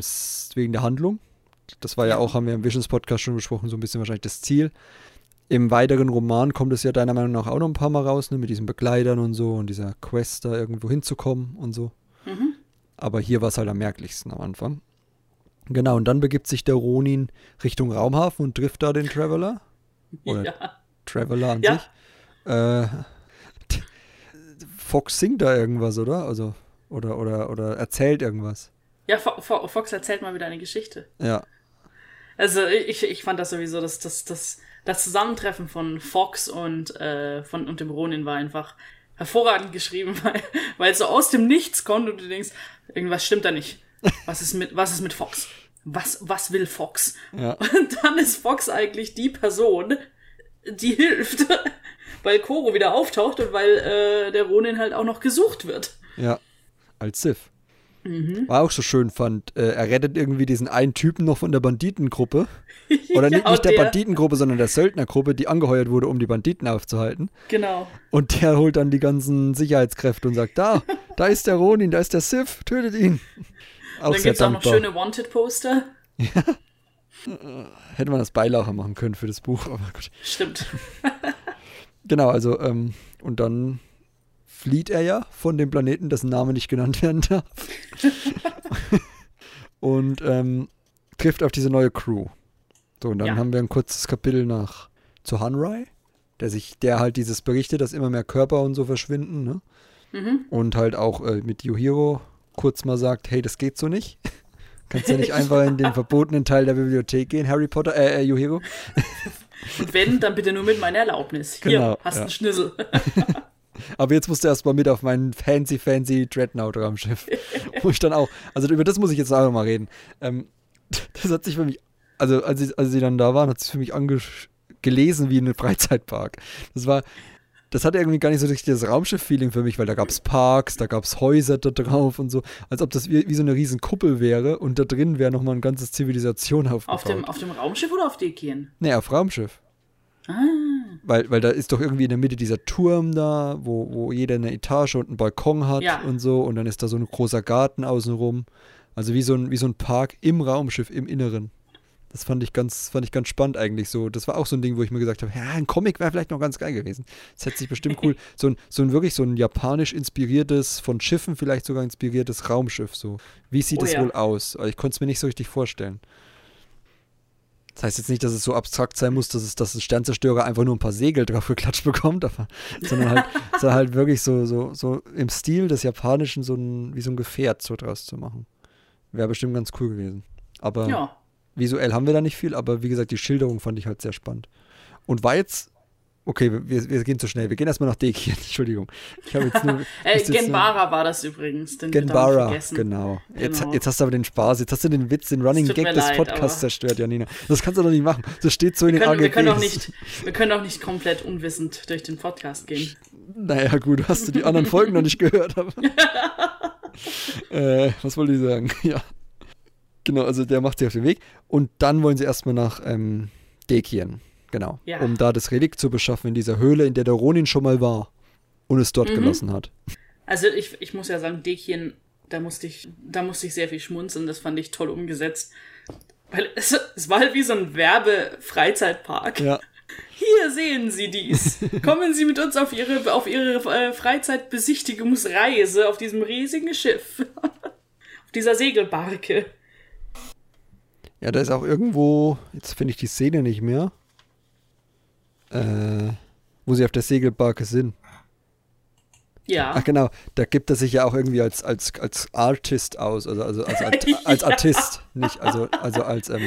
A: wegen der Handlung. Das war ja, auch, haben wir im Visions Podcast schon besprochen, so ein bisschen wahrscheinlich das Ziel. Im weiteren Roman kommt es ja deiner Meinung nach auch noch ein paar Mal raus, ne, mit diesen Begleitern und so und dieser Quest da irgendwo hinzukommen und so. Mhm. Aber hier war es halt am merklichsten am Anfang. Genau, und dann begibt sich der Ronin Richtung Raumhafen und trifft da den Traveler. Oder ja. Traveler an ja. sich. Äh, Fox singt da irgendwas, oder? Also, oder, oder, oder erzählt irgendwas.
C: Ja, Fox erzählt mal wieder eine Geschichte.
A: Ja.
C: Also ich, ich fand das sowieso, das, das, das, das Zusammentreffen von Fox und, äh, von, und dem Ronin war einfach hervorragend geschrieben, weil, weil es so aus dem Nichts kommt und du denkst, irgendwas stimmt da nicht. Was ist mit, was ist mit Fox? Was, was will Fox? Ja. Und dann ist Fox eigentlich die Person, die hilft, weil Koro wieder auftaucht und weil äh, der Ronin halt auch noch gesucht wird.
A: Ja, als Sith. Mhm. War auch so schön fand. Äh, er rettet irgendwie diesen einen Typen noch von der Banditengruppe. Oder ja, nicht, nicht der, der, Banditengruppe, sondern der Söldnergruppe, die angeheuert wurde, um die Banditen aufzuhalten.
C: Genau.
A: Und der holt dann die ganzen Sicherheitskräfte und sagt: Da, da ist der Ronin, da ist der Sith, tötet ihn.
C: Auch dann gibt es auch noch schöne Wanted-Poster. Ja.
A: Hätte man das Beilacher machen können für das Buch, aber gut.
C: Stimmt.
A: genau, also, ähm, und dann flieht er ja von dem Planeten, dessen Name nicht genannt werden darf. und ähm, trifft auf diese neue Crew. So, und dann ja. haben wir ein kurzes Kapitel nach zu Hanrai, der sich, der halt dieses berichtet, dass immer mehr Körper und so verschwinden, ne? Mhm. Und halt auch äh, mit Yuhiro kurz mal sagt, hey, das geht so nicht. Kannst ja nicht einfach in den verbotenen Teil der Bibliothek gehen, Harry Potter, äh, äh Yuhiro.
C: Wenn, dann bitte nur mit meiner Erlaubnis. Hier, genau, hast ja. einen Schnüssel.
A: Aber jetzt musst du erstmal mit auf mein fancy, fancy Dreadnought-Raumschiff. Wo ich dann auch, also über das muss ich jetzt auch mal reden. Ähm, das hat sich für mich, also als, ich, als sie dann da waren, hat es für mich gelesen wie ein Freizeitpark. Das war, das hatte irgendwie gar nicht so richtig das Raumschiff-Feeling für mich, weil da gab es Parks, da gab es Häuser da drauf und so, als ob das wie, wie so eine riesen Kuppel wäre und da drin wäre nochmal eine ganze Zivilisation aufgebaut.
C: Auf dem, auf dem Raumschiff oder auf Dekien?
A: Nee, auf Raumschiff. Ah. Weil, weil da ist doch irgendwie in der Mitte dieser Turm da, wo, wo jeder eine Etage und einen Balkon hat ja. und so und dann ist da so ein großer Garten außenrum. Also wie so ein, wie so ein Park im Raumschiff, im Inneren. Das fand ich ganz, fand ich ganz spannend eigentlich so. Das war auch so ein Ding, wo ich mir gesagt habe, ja, ein Comic wäre vielleicht noch ganz geil gewesen. Das hätte sich bestimmt cool. So ein, so ein wirklich so ein japanisch inspiriertes, von Schiffen vielleicht sogar inspiriertes Raumschiff. So. Wie sieht es oh, ja. wohl aus? ich konnte es mir nicht so richtig vorstellen. Das heißt jetzt nicht, dass es so abstrakt sein muss, dass es, dass ein Sternzerstörer einfach nur ein paar Segel drauf geklatscht bekommt, aber, sondern halt, so halt wirklich so, so, so im Stil des Japanischen so ein, wie so ein Gefährt so draus zu machen. Wäre bestimmt ganz cool gewesen. Aber ja. Visuell haben wir da nicht viel, aber wie gesagt, die Schilderung fand ich halt sehr spannend. Und war jetzt Okay, wir, wir gehen zu schnell. Wir gehen erstmal nach Dekien. Entschuldigung.
C: Ich habe jetzt nur. äh, Genbara war das übrigens.
A: Den Genbara, genau. genau. Jetzt, jetzt hast du aber den Spaß. Jetzt hast du den Witz, den Running Gag des Podcasts zerstört, Janina. Das kannst du doch nicht machen. Das steht so wir in den können, AGBs.
C: Wir können, auch nicht, wir können auch nicht komplett unwissend durch den Podcast gehen.
A: Naja, gut. Hast du die anderen Folgen noch nicht gehört? Aber, äh, was wollte ich sagen? Ja. Genau, also der macht sich auf den Weg. Und dann wollen sie erstmal nach ähm, Dekien. Genau. Ja. Um da das Relikt zu beschaffen in dieser Höhle, in der der Ronin schon mal war und es dort mhm. gelassen hat.
C: Also ich, ich muss ja sagen, Dekien, da musste ich, da musste ich sehr viel schmunzeln, das fand ich toll umgesetzt. Weil es, es war halt wie so ein Werbe-Freizeitpark.
A: Ja.
C: Hier sehen Sie dies. Kommen Sie mit uns auf Ihre, auf Ihre äh, Freizeitbesichtigungsreise auf diesem riesigen Schiff. auf dieser Segelbarke.
A: Ja, da ist auch irgendwo, jetzt finde ich die Szene nicht mehr, äh, wo sie auf der Segelbarke sind.
C: Ja.
A: Ach genau, da gibt er sich ja auch irgendwie als, als, als Artist aus, also, also als, Art, als Artist, nicht, also, also als ähm,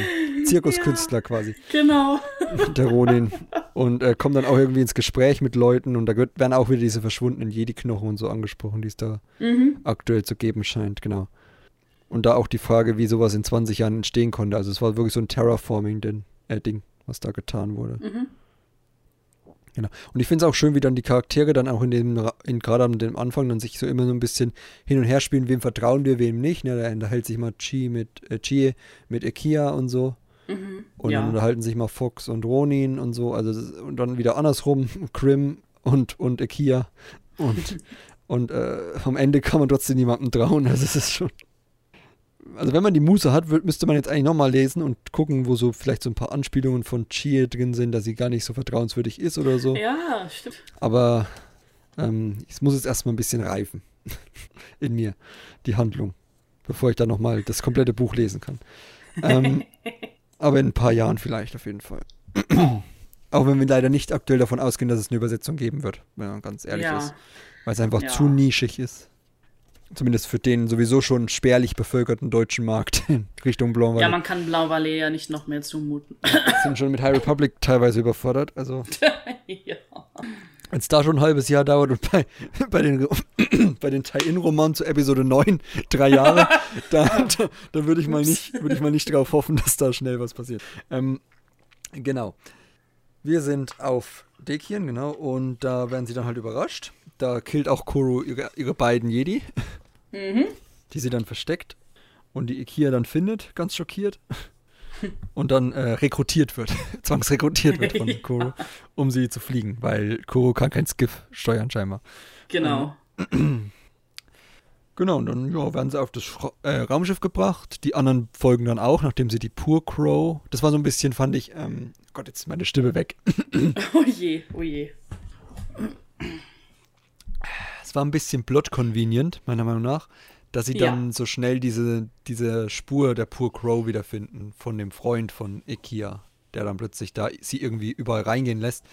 A: Zirkuskünstler quasi.
C: Genau.
A: Der Ronin. Und äh, kommt dann auch irgendwie ins Gespräch mit Leuten und da wird, werden auch wieder diese verschwundenen Jedi-Knochen und so angesprochen, die es da
C: Mhm.
A: aktuell zu geben scheint, genau. Und da auch die Frage, wie sowas in 20 Jahren entstehen konnte. Also es war wirklich so ein Terraforming-Ding, äh, Ding, was da getan wurde.
C: Mhm.
A: Genau. Und ich finde es auch schön, wie dann die Charaktere dann auch in dem, in, gerade an dem Anfang dann sich so immer so ein bisschen hin und her spielen, wem vertrauen wir, wem nicht. Ne? Da unterhält sich mal Chi mit äh, Chie mit Ikia und so.
C: Mhm.
A: Und
C: ja.
A: dann unterhalten sich mal Fox und Ronin und so. Also und dann wieder andersrum, Krim und, und Ikia. Und, und äh, am Ende kann man trotzdem niemandem trauen. Also es ist schon. Also wenn man die Muße hat, müsste man jetzt eigentlich nochmal lesen und gucken, wo so vielleicht so ein paar Anspielungen von Chie drin sind, dass sie gar nicht so vertrauenswürdig ist oder so.
C: ja, stimmt.
A: Aber ähm, es muss jetzt erstmal ein bisschen reifen in mir, die Handlung, bevor ich dann nochmal das komplette Buch lesen kann. Ähm, aber in ein paar Jahren vielleicht auf jeden Fall. Auch wenn wir leider nicht aktuell davon ausgehen, dass es eine Übersetzung geben wird, wenn man ganz ehrlich
C: ja.
A: ist. Weil es einfach
C: Ja.
A: zu nischig ist. Zumindest für den sowieso schon spärlich bevölkerten deutschen Markt in Richtung Blanc
C: ja,
A: Valley.
C: man kann Blau Valley ja nicht noch mehr zumuten.
A: sind schon mit High Republic teilweise überfordert. Also
C: ja.
A: Wenn es da schon ein halbes Jahr dauert und bei, bei den, bei den Tie-In-Romanen zu Episode 9 drei Jahre, da, da, da würde ich, mal nicht- würde ich mal nicht drauf hoffen, dass da schnell was passiert. Ähm, genau. Wir sind auf Dekien, genau, und da werden sie dann halt überrascht. Da killt auch Koro ihre, ihre beiden Jedi, die sie dann versteckt und die Ikia dann findet, ganz schockiert. Und dann äh, rekrutiert wird, zwangsrekrutiert wird von Koro, um sie zu fliegen, weil Koro kann kein Skiff steuern scheinbar.
C: Genau.
A: Genau, und dann ja, werden sie auf das Schra äh, Raumschiff gebracht. Die anderen folgen dann auch, nachdem sie die Pur Crow. Das war so ein bisschen, fand ich, ähm, Gott, jetzt ist meine Stimme weg.
C: Oh je, oh je.
A: Es war ein bisschen plot convenient, meiner Meinung nach, dass sie
C: Ja.
A: dann so schnell diese, diese Spur der Pur Crow wiederfinden von dem Freund von Ikia, der dann plötzlich da sie irgendwie überall reingehen lässt.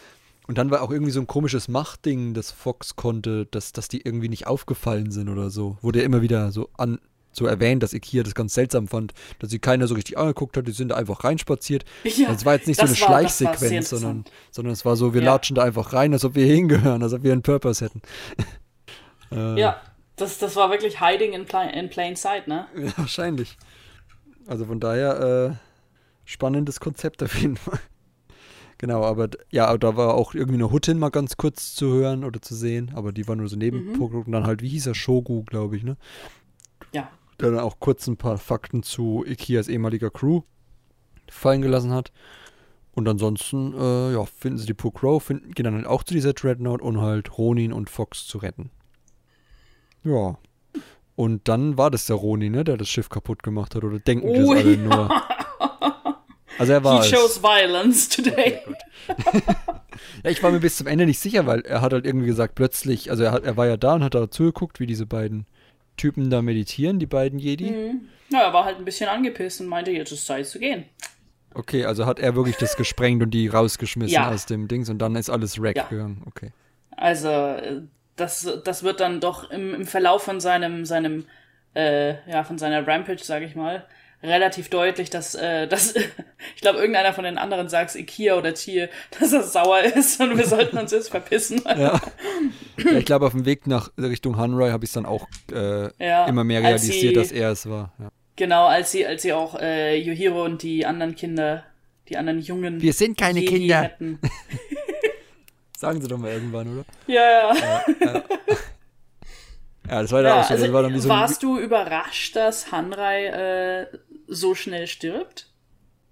A: Und dann war auch irgendwie so ein komisches Machtding, das Fox konnte, dass, dass die irgendwie nicht aufgefallen sind oder so. Wurde ja immer wieder so an so erwähnt, dass Ikia das ganz seltsam fand, dass sie keiner so richtig angeguckt hat, die sind da einfach reinspaziert.
C: Ja,
A: das war jetzt nicht so eine
C: war-
A: Schleichsequenz, sondern, sondern es war so, wir
C: Ja.
A: latschen da einfach rein, als ob wir hingehören, als ob wir einen Purpose hätten. äh,
C: Ja, das, das war wirklich Hiding in plain, in plain sight, ne?
A: Ja, wahrscheinlich. Also von daher, äh, spannendes Konzept auf jeden Fall. Genau, aber ja, da war auch irgendwie eine Huttin mal ganz kurz zu hören oder zu sehen, aber die war nur so Nebenprodukt und dann halt, wie hieß er, Shogu, glaube ich, ne?
C: Ja.
A: Der dann auch kurz ein paar Fakten zu Ikias ehemaliger Crew fallen gelassen hat. Und ansonsten, äh, ja, finden sie die Poor Crow, finden, gehen dann halt auch zu dieser Dreadnought, um halt Ronin und Fox zu retten. Ja. Und dann war das der Ronin, ne, der das Schiff kaputt gemacht hat, oder denken
C: Oh,
A: das alle
C: ja.
A: nur? Also er war
C: He chose violence today.
A: Ja, ich war mir bis zum Ende nicht sicher, weil er hat halt irgendwie gesagt, plötzlich, also er, hat, er war ja da und hat da zugeguckt, wie diese beiden Typen da meditieren, die beiden Jedi.
C: Mhm. Ja, er war halt ein bisschen angepisst und meinte, jetzt ist Zeit zu gehen.
A: Okay, also hat er wirklich das gesprengt und die rausgeschmissen
C: Ja.
A: aus dem Dings und dann ist alles wreck
C: Ja.
A: gegangen. Okay.
C: Also, äh, das, das wird dann doch im, im Verlauf von seinem, seinem, äh, ja, von seiner Rampage, sage ich mal, relativ deutlich, dass, äh, dass ich glaube, irgendeiner von den anderen sagt, Ikea oder Tier, dass er sauer ist und wir sollten uns jetzt verpissen.
A: Ja. ja ich glaube, auf dem Weg nach Richtung Hanroy habe ich es dann auch äh,
C: Ja,
A: immer mehr realisiert,
C: sie-
A: dass er es war. Ja.
C: Genau, als sie, als sie auch äh, Yohiro und die anderen Kinder, die anderen Jungen.
A: Wir sind keine
C: Jedi
A: Kinder.
C: Hätten.
A: Sagen sie doch mal irgendwann, oder?
C: Ja, ja.
A: Ja, das war
C: ja
A: auch so.
C: also,
A: das war dann wie so
C: warst du überrascht, dass Hanrei äh, so schnell stirbt?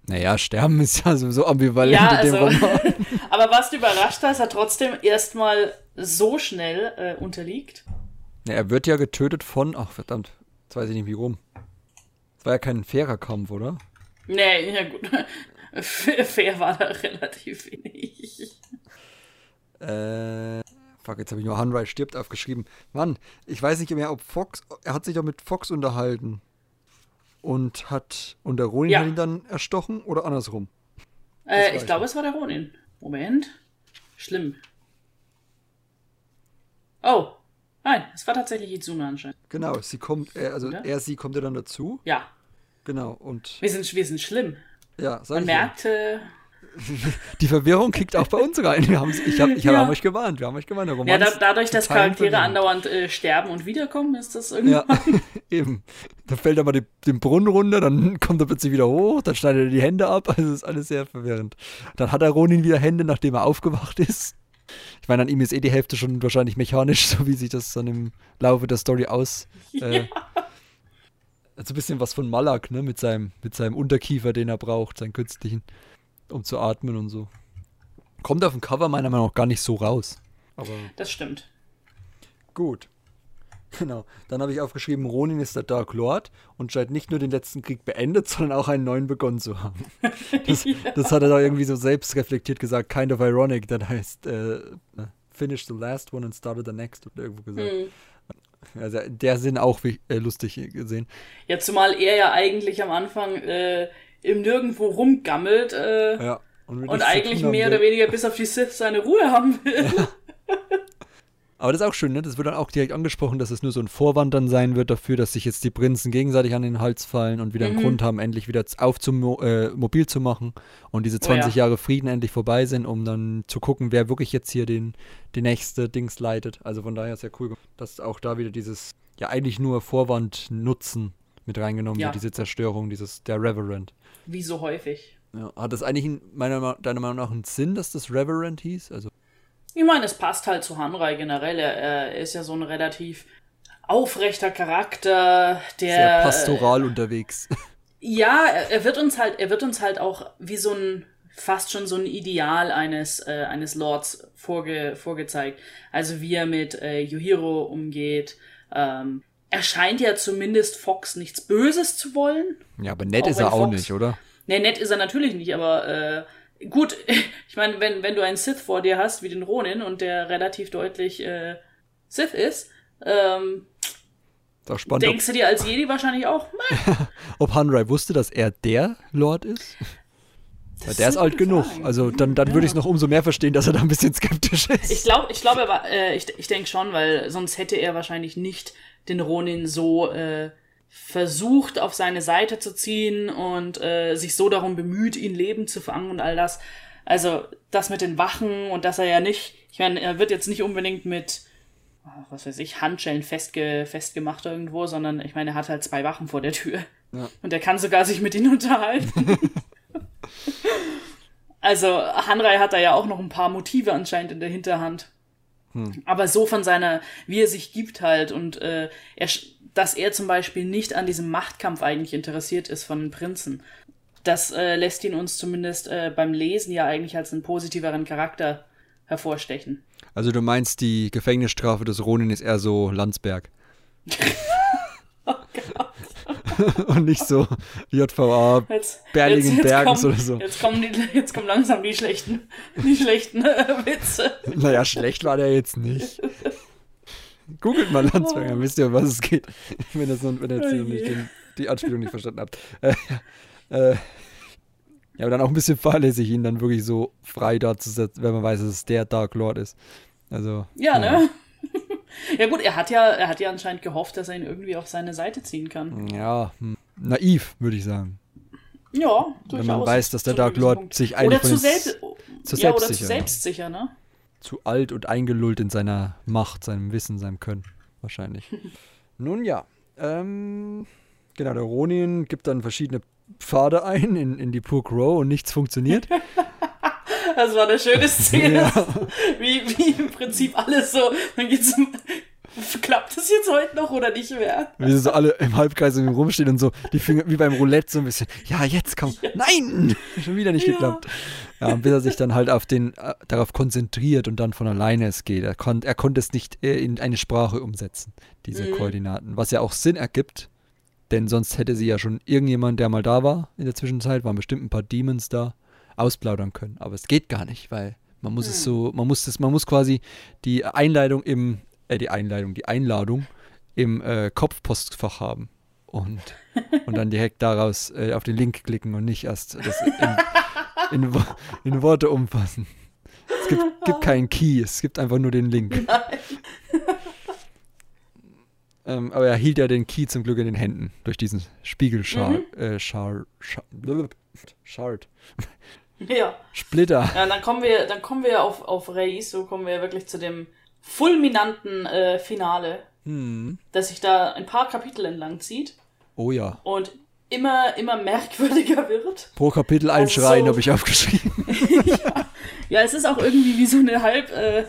A: Naja, Sterben ist ja sowieso ambivalent
C: Ja,
A: in dem
C: also,
A: Roman.
C: aber warst du überrascht, dass er trotzdem erstmal so schnell äh, unterliegt?
A: Ja, er wird ja getötet von, ach verdammt, jetzt weiß ich nicht wie rum. Es war ja kein fairer Kampf, oder?
C: Nee, ja gut. Fair war da relativ wenig.
A: Äh, fuck, jetzt habe ich nur Hanrai stirbt aufgeschrieben. Mann, ich weiß nicht mehr, ob Fox, er hat sich doch mit Fox unterhalten. Und hat, und der Ronin
C: Ja.
A: hat ihn dann erstochen oder andersrum?
C: Äh, ich glaube, es war der Ronin. Moment. Schlimm. Oh. Nein, es war tatsächlich Izuna anscheinend.
A: Genau, sie kommt, er, also
C: Oder?
A: er, sie kommt ja dann dazu.
C: Ja.
A: Genau, und
C: Wir sind, wir sind schlimm.
A: ja, sag
C: Man
A: ich ja. Die Verwirrung kickt auch bei uns rein. Wir haben, ich habe ich hab
C: Ja.
A: euch gewarnt, wir haben euch gewarnt.
C: Ja, da, dadurch, dass Charaktere
A: verwirrend.
C: andauernd äh, sterben und wiederkommen, ist das
A: Ja,
C: irgendwie.
A: eben. Da fällt er mal die, den Brunnen runter, dann kommt er plötzlich wieder hoch, dann schneidet er die Hände ab. Also ist alles sehr verwirrend. Dann hat der Ronin wieder Hände, nachdem er aufgewacht ist. Ich meine, an ihm ist eh die Hälfte schon wahrscheinlich mechanisch, so wie sich das dann im Laufe der Story aus. Äh, Also ein bisschen was von Malak, ne? Mit seinem, mit seinem Unterkiefer, den er braucht, seinen künstlichen, um zu atmen und so. Kommt auf dem Cover meiner Meinung nach gar nicht so raus. Aber.
C: Das stimmt.
A: Gut. Genau. Dann habe ich aufgeschrieben, Ronin ist der Dark Lord und scheint nicht nur den letzten Krieg beendet, sondern auch einen neuen begonnen zu haben. Das, das hat er da irgendwie so selbst reflektiert gesagt, kind of ironic, das heißt, äh, finish the last one and started the next, hat er irgendwo gesagt.
C: Hm.
A: Also in der Sinn auch wie, äh, lustig gesehen.
C: Ja, zumal er ja eigentlich am Anfang äh, im Nirgendwo rumgammelt äh,
A: Ja. Und,
C: und eigentlich mehr oder weniger bis auf die Sith seine Ruhe haben will.
A: Aber das ist auch schön, ne? Das wird dann auch direkt angesprochen, dass es nur so ein Vorwand dann sein wird dafür, dass sich jetzt die Prinzen gegenseitig an den Hals fallen und wieder einen
C: Mhm.
A: Grund haben, endlich wieder aufzumo äh, mobil zu machen und diese
C: Oh
A: 20
C: ja.
A: Jahre Frieden endlich vorbei sind, um dann zu gucken, wer wirklich jetzt hier den, die nächste Dings leitet. Also von daher sehr cool, dass auch da wieder dieses, ja eigentlich nur Vorwand nutzen mit reingenommen
C: Ja.
A: wird, diese Zerstörung, dieses, der Reverend.
C: Wie so häufig.
A: Ja. Hat das eigentlich in meiner, deiner Meinung nach einen Sinn, dass das Reverend hieß? Also
C: Ich meine, es passt halt zu Hanrei generell. Er, ist ja so ein relativ aufrechter Charakter, der
A: sehr pastoral unterwegs.
C: Ja, er, er wird uns halt, er wird uns halt auch wie so ein fast schon so ein Ideal eines äh, eines Lords vorge, vorgezeigt. Also wie er mit äh, Yuhiro umgeht. Ähm, er scheint ja zumindest Fox nichts Böses zu wollen.
A: Ja, aber nett
C: Auch
A: ist er
C: wenn
A: auch
C: Fox-
A: nicht, oder?
C: Ne, nett ist er natürlich nicht, aber äh, gut, ich meine, wenn, wenn du einen Sith vor dir hast, wie den Ronin, und der relativ deutlich äh, Sith ist, ähm,
A: Ist auch spannend,
C: denkst du dir als Jedi wahrscheinlich auch, "Meh,
A: ob Hanrai wusste, dass er der Lord ist. Weil der ist alt genug.
C: Frage.
A: Also dann, dann würde ich es noch umso mehr verstehen, dass er da ein bisschen skeptisch ist.
C: Ich glaube, ich glaube, äh, ich, ich denke schon, weil sonst hätte er wahrscheinlich nicht den Ronin so äh, versucht, auf seine Seite zu ziehen und äh, sich so darum bemüht, ihn leben zu fangen und all das. Also das mit den Wachen und dass er ja nicht, ich meine, er wird jetzt nicht unbedingt mit, ah, was weiß ich, Handschellen festge, festgemacht irgendwo, sondern ich meine, er hat halt zwei Wachen vor der Tür.
A: Ja.
C: Und er kann sogar sich mit ihnen unterhalten. Also Hanrei hat da ja auch noch ein paar Motive anscheinend in der Hinterhand. Aber so von seiner, wie er sich gibt halt und äh, er, dass er zum Beispiel nicht an diesem Machtkampf eigentlich interessiert ist von den Prinzen. Das äh, lässt ihn uns zumindest äh, beim Lesen ja eigentlich als einen positiveren Charakter hervorstechen.
A: Also du meinst, die Gefängnisstrafe des Ronin ist eher so Landsberg.
C: Oh
A: Und nicht so JVA
C: Jetzt,
A: Berlingen Bergens
C: kommen,
A: oder so.
C: Jetzt kommen, die, jetzt kommen langsam die schlechten, die schlechten äh, Witze.
A: Naja, schlecht war der jetzt nicht. Googelt mal Landsberg, dann wisst ihr, um was es geht. Wenn ihr, so, wenn jetzt
C: Oh
A: nicht den, die Anspielung nicht verstanden habt. Äh, äh, ja, aber dann auch ein bisschen fahrlässig, ihn dann wirklich so frei dazusetzen, wenn man weiß, dass es der Dark Lord ist. Also.
C: Ja, ne? Ja gut, er hat ja, er hat ja anscheinend gehofft, dass er ihn irgendwie auf seine Seite ziehen kann.
A: Ja, hm, naiv, würde ich sagen.
C: Ja,
A: Wenn
C: durchaus.
A: man weiß, dass der Dark Lord
C: Punkt.
A: sich eigentlich
C: Oder zu, selbst,
A: zu
C: ja, oder zu
A: selbstsicher,
C: selbstsicher, ne?
A: zu alt und eingelullt in seiner Macht, seinem Wissen, seinem Können. Wahrscheinlich. Nun ja. Ähm, genau, der Ronin gibt dann verschiedene Pfade ein in, in die Purk Row und nichts funktioniert.
C: Das war eine schöne Szene.
A: Ja.
C: Wie, wie im Prinzip alles so. Dann geht's. Klappt das jetzt heute noch oder nicht mehr?
A: Wie sie so alle im Halbkreis um rumstehen und so die Finger wie beim Roulette so ein bisschen. Ja, jetzt komm. Nein! Schon wieder nicht
C: Ja.
A: geklappt. Ja, bis er sich dann halt auf den, äh, darauf konzentriert und dann von alleine es geht. Er, kon er konnte es nicht äh, in eine Sprache umsetzen, diese
C: Mhm.
A: Koordinaten. Was ja auch Sinn ergibt, denn sonst hätte sie ja schon irgendjemand, der mal da war in der Zwischenzeit, waren bestimmt ein paar Demons da. ausplaudern können. Aber es geht gar nicht, weil man muss hm. es so, man muss es, man muss quasi die Einleitung im, äh, die Einleitung, die Einladung im äh, Kopfpostfach haben. Und, und dann direkt daraus äh, auf den Link klicken und nicht erst das in, in, in Worte umfassen. Es gibt, gibt keinen Key, es gibt einfach nur den Link. Ähm, aber er hielt ja den Key zum Glück in den Händen durch diesen Spiegelschard. Mhm. Äh, Schar, Schar, Shard.
C: Ja.
A: Splitter.
C: Ja, dann kommen wir, dann kommen wir auf, auf Reis, so kommen wir wirklich zu dem fulminanten äh, Finale, hm. das sich da ein paar Kapitel entlang zieht.
A: Oh ja.
C: Und immer, immer merkwürdiger wird.
A: Pro Kapitel ein also Schreien so, habe ich aufgeschrieben.
C: ja. ja, es ist auch irgendwie wie so eine halb, äh,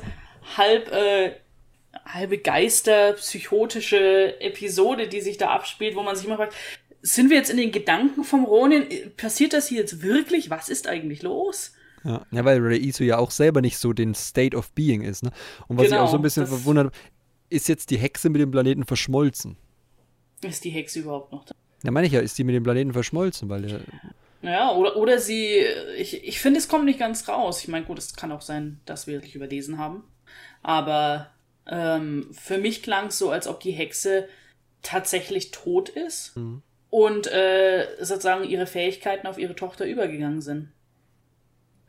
C: halb, äh, halbe Geister, psychotische Episode, die sich da abspielt, wo man sich immer fragt, sind wir jetzt in den Gedanken vom Ronin? Passiert das hier jetzt wirklich? Was ist eigentlich los?
A: Ja, ja weil Reisu ja auch selber nicht so den State of Being ist. Ne? Und was genau, ich auch so ein bisschen verwundert ist jetzt die Hexe mit dem Planeten verschmolzen?
C: Ist die Hexe überhaupt noch da?
A: Ja, meine ich ja, ist die mit dem Planeten verschmolzen, weil der.
C: Ja, oder, oder sie. Ich, ich finde, es kommt nicht ganz raus. Ich meine, gut, es kann auch sein, dass wir wirklich überlesen haben. Aber ähm, für mich klang es so, als ob die Hexe tatsächlich tot ist mhm. und äh, sozusagen ihre Fähigkeiten auf ihre Tochter übergegangen sind.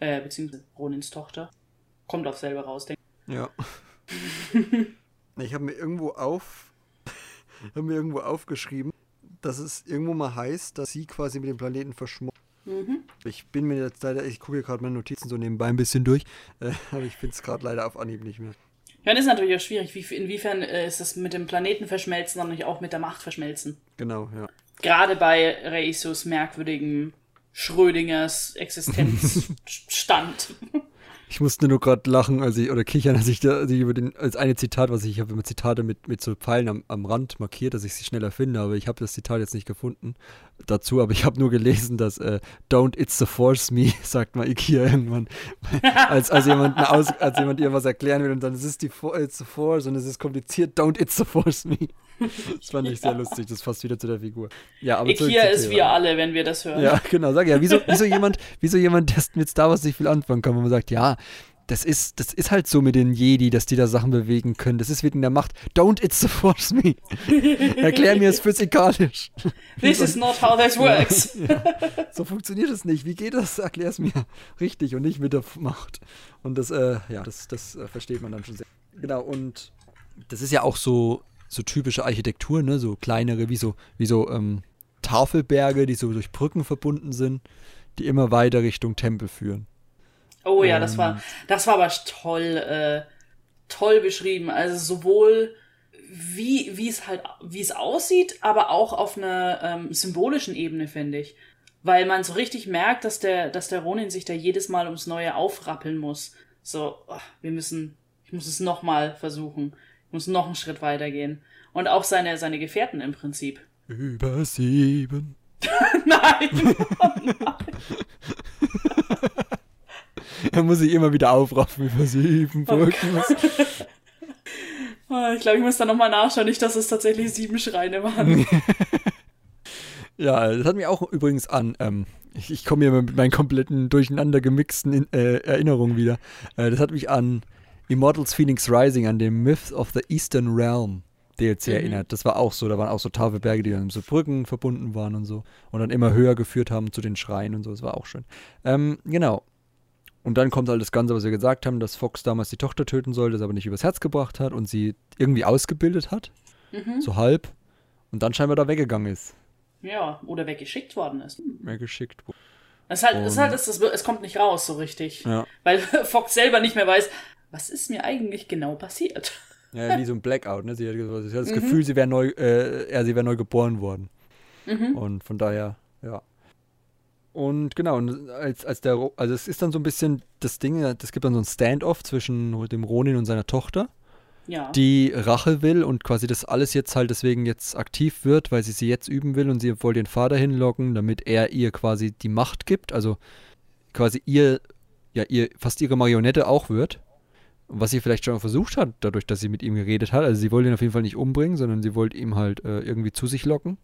C: Äh, beziehungsweise Ronins Tochter. Kommt auch selber raus, denke
A: ich. Ja. ich habe mir irgendwo auf. habe mir irgendwo aufgeschrieben, dass es irgendwo mal heißt, dass sie quasi mit dem Planeten verschmolzen. Mhm. Ich bin mir jetzt leider, ich gucke gerade meine Notizen so nebenbei ein bisschen durch, äh, aber ich finde es gerade leider auf Anhieb nicht mehr.
C: Ja, das ist natürlich auch schwierig. Wie, inwiefern äh, ist es mit dem Planeten verschmelzen, aber nicht auch mit der Macht verschmelzen?
A: Genau, ja.
C: Gerade bei Reisus merkwürdigem Schrödingers Existenzstand.
A: Ich musste nur gerade lachen, als ich, oder kichern, als ich, da, als ich über den, als eine Zitat, was ich, ich habe immer Zitate mit, mit so Pfeilen am, am Rand markiert, dass ich sie schneller finde, aber ich habe das Zitat jetzt nicht gefunden dazu, aber ich habe nur gelesen, dass äh, Don't It's the Force Me, sagt mal Ikea irgendwann, als, als, jemand Aus, als jemand ihr was erklären will und dann es ist die It's the Force und es ist kompliziert, Don't It's the Force Me. Das fand ich sehr lustig, das passt wieder zu der Figur.
C: Ja, aber Ikea ist wir alle, wenn wir das hören.
A: Ja, genau, sag ja, wieso, wieso jemand, wieso jemand, der mit Star Wars nicht viel anfangen kann, wo man sagt, ja, das ist, das ist halt so mit den Jedi, dass die da Sachen bewegen können. Das ist wegen der Macht. Don't it's the force me. Erklär mir es physikalisch.
C: This is not how this works.
A: Ja, ja. So funktioniert es nicht. Wie geht das? Erklär es mir richtig und nicht mit der Macht. Und das, äh, ja, das, das äh, versteht man dann schon sehr. Genau, und das ist ja auch so, so typische Architektur, ne? So kleinere, wie so, wie so ähm, Tafelberge, die so durch Brücken verbunden sind, die immer weiter Richtung Tempel führen.
C: Oh ja, das war, das war aber toll, äh, toll beschrieben. Also sowohl wie, wie es halt, wie es aussieht, aber auch auf einer ähm, symbolischen Ebene, finde ich. Weil man so richtig merkt, dass der, dass der Ronin sich da jedes Mal ums Neue aufrappeln muss. So, oh, wir müssen, ich muss es nochmal versuchen. Ich muss noch einen Schritt weitergehen. Und auch seine, seine Gefährten im Prinzip.
A: Über sieben.
C: nein! Oh nein.
A: er muss sich immer wieder aufraffen über sieben oh Brücken.
C: Oh, ich glaube, ich muss da nochmal nachschauen, nicht, dass es tatsächlich sieben Schreine waren.
A: ja, das hat mich auch übrigens an. Ähm, ich, ich komme hier mit meinen kompletten durcheinander gemixten in, äh, Erinnerungen wieder. Äh, das hat mich an Immortals Phoenix Rising, an den Myth of the Eastern Realm. DLC mhm. erinnert. Das war auch so, da waren auch so Tafelberge, die dann so Brücken verbunden waren und so und dann immer höher geführt haben zu den Schreien und so. Das war auch schön. Ähm, genau. Und dann kommt halt das Ganze, was wir gesagt haben, dass Fox damals die Tochter töten sollte, das aber nicht übers Herz gebracht hat und sie irgendwie ausgebildet hat. Mhm. So halb. Und dann scheinbar da weggegangen ist.
C: Ja, oder weggeschickt worden ist.
A: Weggeschickt
C: worden. Es ist halt, es, ist halt es, es kommt nicht raus so richtig.
A: Ja.
C: Weil Fox selber nicht mehr weiß, was ist mir eigentlich genau passiert.
A: Ja, wie so ein Blackout, ne? Sie hat, sie hat das mhm. Gefühl, sie wäre neu, äh, ja, sie wäre neu geboren worden. Mhm. Und von daher, ja. Und genau, als, als der, also es ist dann so ein bisschen das Ding, es gibt dann so ein Standoff zwischen dem Ronin und seiner Tochter,
C: ja.
A: die Rache will und quasi das alles jetzt halt deswegen jetzt aktiv wird, weil sie sie jetzt üben will und sie wohl den Vater hinlocken, damit er ihr quasi die Macht gibt, also quasi ihr, ja, ihr, fast ihre Marionette auch wird. Was sie vielleicht schon versucht hat, dadurch, dass sie mit ihm geredet hat. Also sie wollte ihn auf jeden Fall nicht umbringen, sondern sie wollte ihm halt äh, irgendwie zu sich locken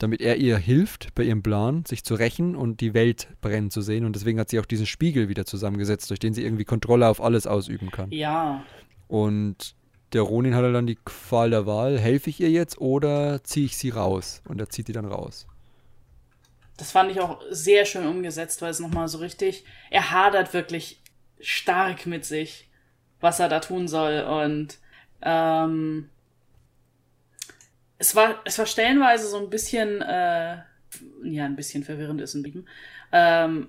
A: damit er ihr hilft bei ihrem Plan, sich zu rächen und die Welt brennen zu sehen. Und deswegen hat sie auch diesen Spiegel wieder zusammengesetzt, durch den sie irgendwie Kontrolle auf alles ausüben kann.
C: Ja.
A: Und der Ronin hat dann die Qual der Wahl, helfe ich ihr jetzt oder ziehe ich sie raus? Und er zieht die dann raus.
C: Das fand ich auch sehr schön umgesetzt, weil es nochmal so richtig, er hadert wirklich stark mit sich, was er da tun soll. Und ähm, es war, es war stellenweise so ein bisschen, äh, ja, ein bisschen verwirrend ist ein Bieben. Ähm,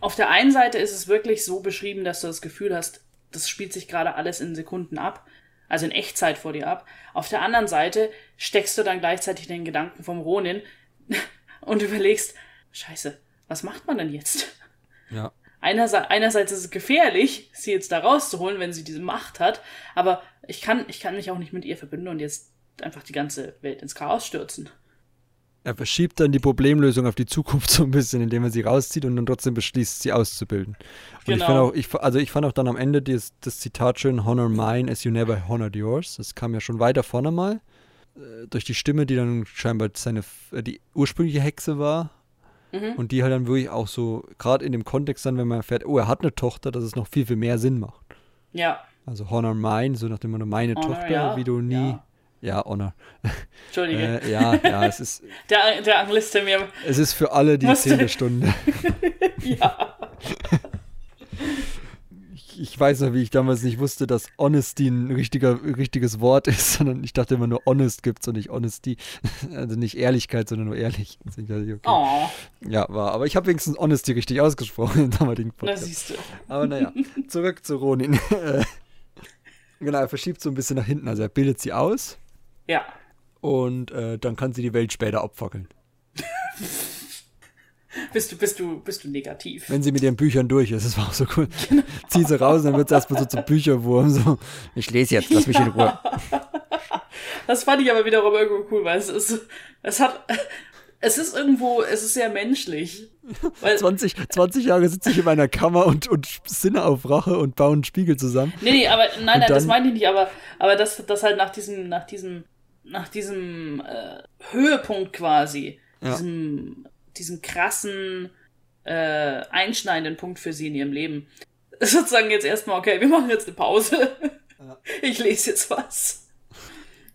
C: auf der einen Seite ist es wirklich so beschrieben, dass du das Gefühl hast, das spielt sich gerade alles in Sekunden ab, also in Echtzeit vor dir ab. Auf der anderen Seite steckst du dann gleichzeitig den Gedanken vom Ronin und überlegst, scheiße, was macht man denn jetzt?
A: Ja.
C: Einerseits, einerseits ist es gefährlich, sie jetzt da rauszuholen, wenn sie diese Macht hat, aber ich kann, ich kann mich auch nicht mit ihr verbünden und jetzt einfach die ganze Welt ins Chaos stürzen.
A: Er verschiebt dann die Problemlösung auf die Zukunft so ein bisschen, indem er sie rauszieht und dann trotzdem beschließt, sie auszubilden. Und
C: Genau.
A: ich fand auch, ich, also ich fand auch dann am Ende das, das Zitat schön, Honor mine as you never honored yours. Das kam ja schon weiter vorne mal. Äh, durch die Stimme, die dann scheinbar seine, äh, die ursprüngliche Hexe war.
C: Mhm.
A: Und die halt dann wirklich auch so, gerade in dem Kontext dann, wenn man erfährt, oh, er hat eine Tochter, dass es noch viel, viel mehr Sinn macht.
C: Ja,
A: Also Honor mine, so nach dem Motto, meine
C: Honor,
A: Tochter,
C: ja,
A: wie du nie.
C: ja.
A: Ja, Honor.
C: Entschuldige.
A: Äh, ja, ja, es ist,
C: Der, der Anglist in mir.
A: es ist für alle die
C: Musste-
A: zehnte Stunde.
C: Ja.
A: Ich, ich weiß noch, wie ich damals nicht wusste, dass Honesty ein richtiger, richtiges Wort ist, sondern ich dachte immer nur Honest gibt's und nicht Honesty. Also nicht Ehrlichkeit, sondern nur ehrlich. Okay.
C: Oh,
A: Ja, war. Aber ich habe wenigstens Honesty richtig ausgesprochen im damaligen
C: da
A: Podcast.
C: siehst du.
A: Aber naja, zurück zu Ronin. Äh, genau, er verschiebt so ein bisschen nach hinten. Also er bildet sie aus
C: Ja.
A: und äh, dann kann sie die Welt später abfackeln.
C: Bist du, bist du, bist du negativ?
A: Wenn sie mit ihren Büchern durch ist. Das war auch so cool. Zieh sie raus dann wird es erstmal so zum Bücherwurm. So, ich lese jetzt, lass mich in Ruhe.
C: Das fand ich aber wiederum irgendwo cool, weil es ist, es hat, es ist irgendwo, es ist sehr menschlich. Weil,
A: 20, 20 Jahre sitze ich in meiner Kammer und, und sinne auf Rache und baue einen Spiegel zusammen.
C: nee, nee, aber, nein, nein, das meine ich nicht, aber, aber das, das halt nach diesem, nach diesem, nach diesem, äh, Höhepunkt quasi,
A: Ja.
C: diesem, diesem krassen, äh, einschneidenden Punkt für sie in ihrem Leben. Sozusagen jetzt erstmal, okay, wir machen jetzt eine Pause. Ich lese jetzt was.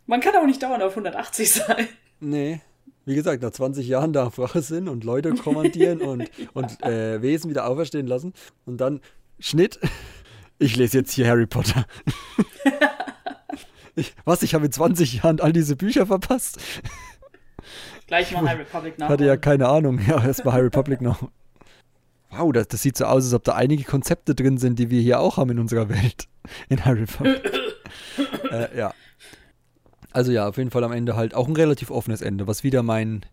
C: Man kann auch nicht dauernd auf 180 sein.
A: Nee. Wie gesagt, nach 20 Jahren da Rache sind und Leute kommandieren und, und äh, Wesen wieder auferstehen lassen. Und dann Schnitt. Ich lese jetzt hier Harry Potter. Ich, was? Ich habe in 20 Jahren all diese Bücher verpasst?
C: Gleich mal High Republic nach.
A: Hatte ja keine Ahnung. Ja, erst mal High Republic noch. Wow, das, das sieht so aus, als ob da einige Konzepte drin sind, die wir hier auch haben in unserer Welt. In Harry Republic. äh, ja. Also ja, auf jeden Fall am Ende halt auch ein relativ offenes Ende, was wieder mein,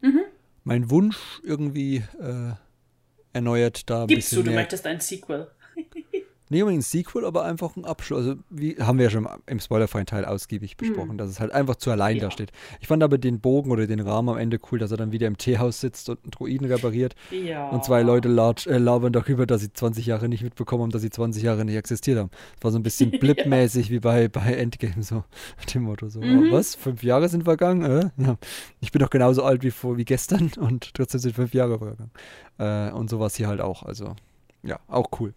A: mein Wunsch irgendwie äh, erneuert, da ein
C: Gibst du, du möchtest ein Sequel.
A: Nicht unbedingt ein Sequel, aber einfach ein Abschluss. Also, wie haben wir ja schon im spoilerfreien Teil ausgiebig besprochen, dass es halt einfach zu allein da
C: Ja.
A: steht. Ich fand aber den Bogen oder den Rahmen am Ende cool, dass er dann wieder im Teehaus sitzt und einen Droiden repariert.
C: Ja.
A: Und zwei Leute latsch, äh, labern darüber, dass sie 20 Jahre nicht mitbekommen haben, dass sie 20 Jahre nicht existiert haben. Das war so ein bisschen blipmäßig wie bei, bei Endgame, so mit dem Motto. So,
C: Mhm.
A: oh, was? Fünf Jahre sind vergangen? Äh? Ja. Ich bin doch genauso alt wie, vor, wie gestern und trotzdem sind fünf Jahre vergangen. Äh, und sowas hier halt auch. Also, ja, auch cool.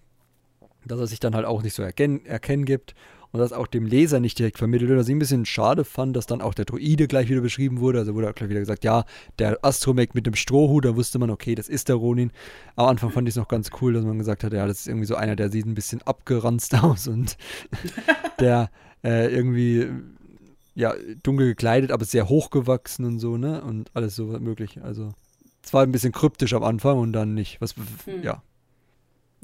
A: Dass er sich dann halt auch nicht so erkennen, erkennen gibt und das auch dem Leser nicht direkt vermittelt wird. Was ich ein bisschen schade fand, dass dann auch der Droide gleich wieder beschrieben wurde. Also wurde auch gleich wieder gesagt, ja, der Astromech mit dem Strohhut, da wusste man, okay, das ist der Ronin. Am Anfang fand ich es noch ganz cool, dass man gesagt hat, ja, das ist irgendwie so einer, der sieht ein bisschen abgeranzt aus und der äh, irgendwie ja, dunkel gekleidet, aber sehr hochgewachsen und so, ne? Und alles so möglich. Also, es war ein bisschen kryptisch am Anfang und dann nicht. Was,
C: Hm.
A: ja.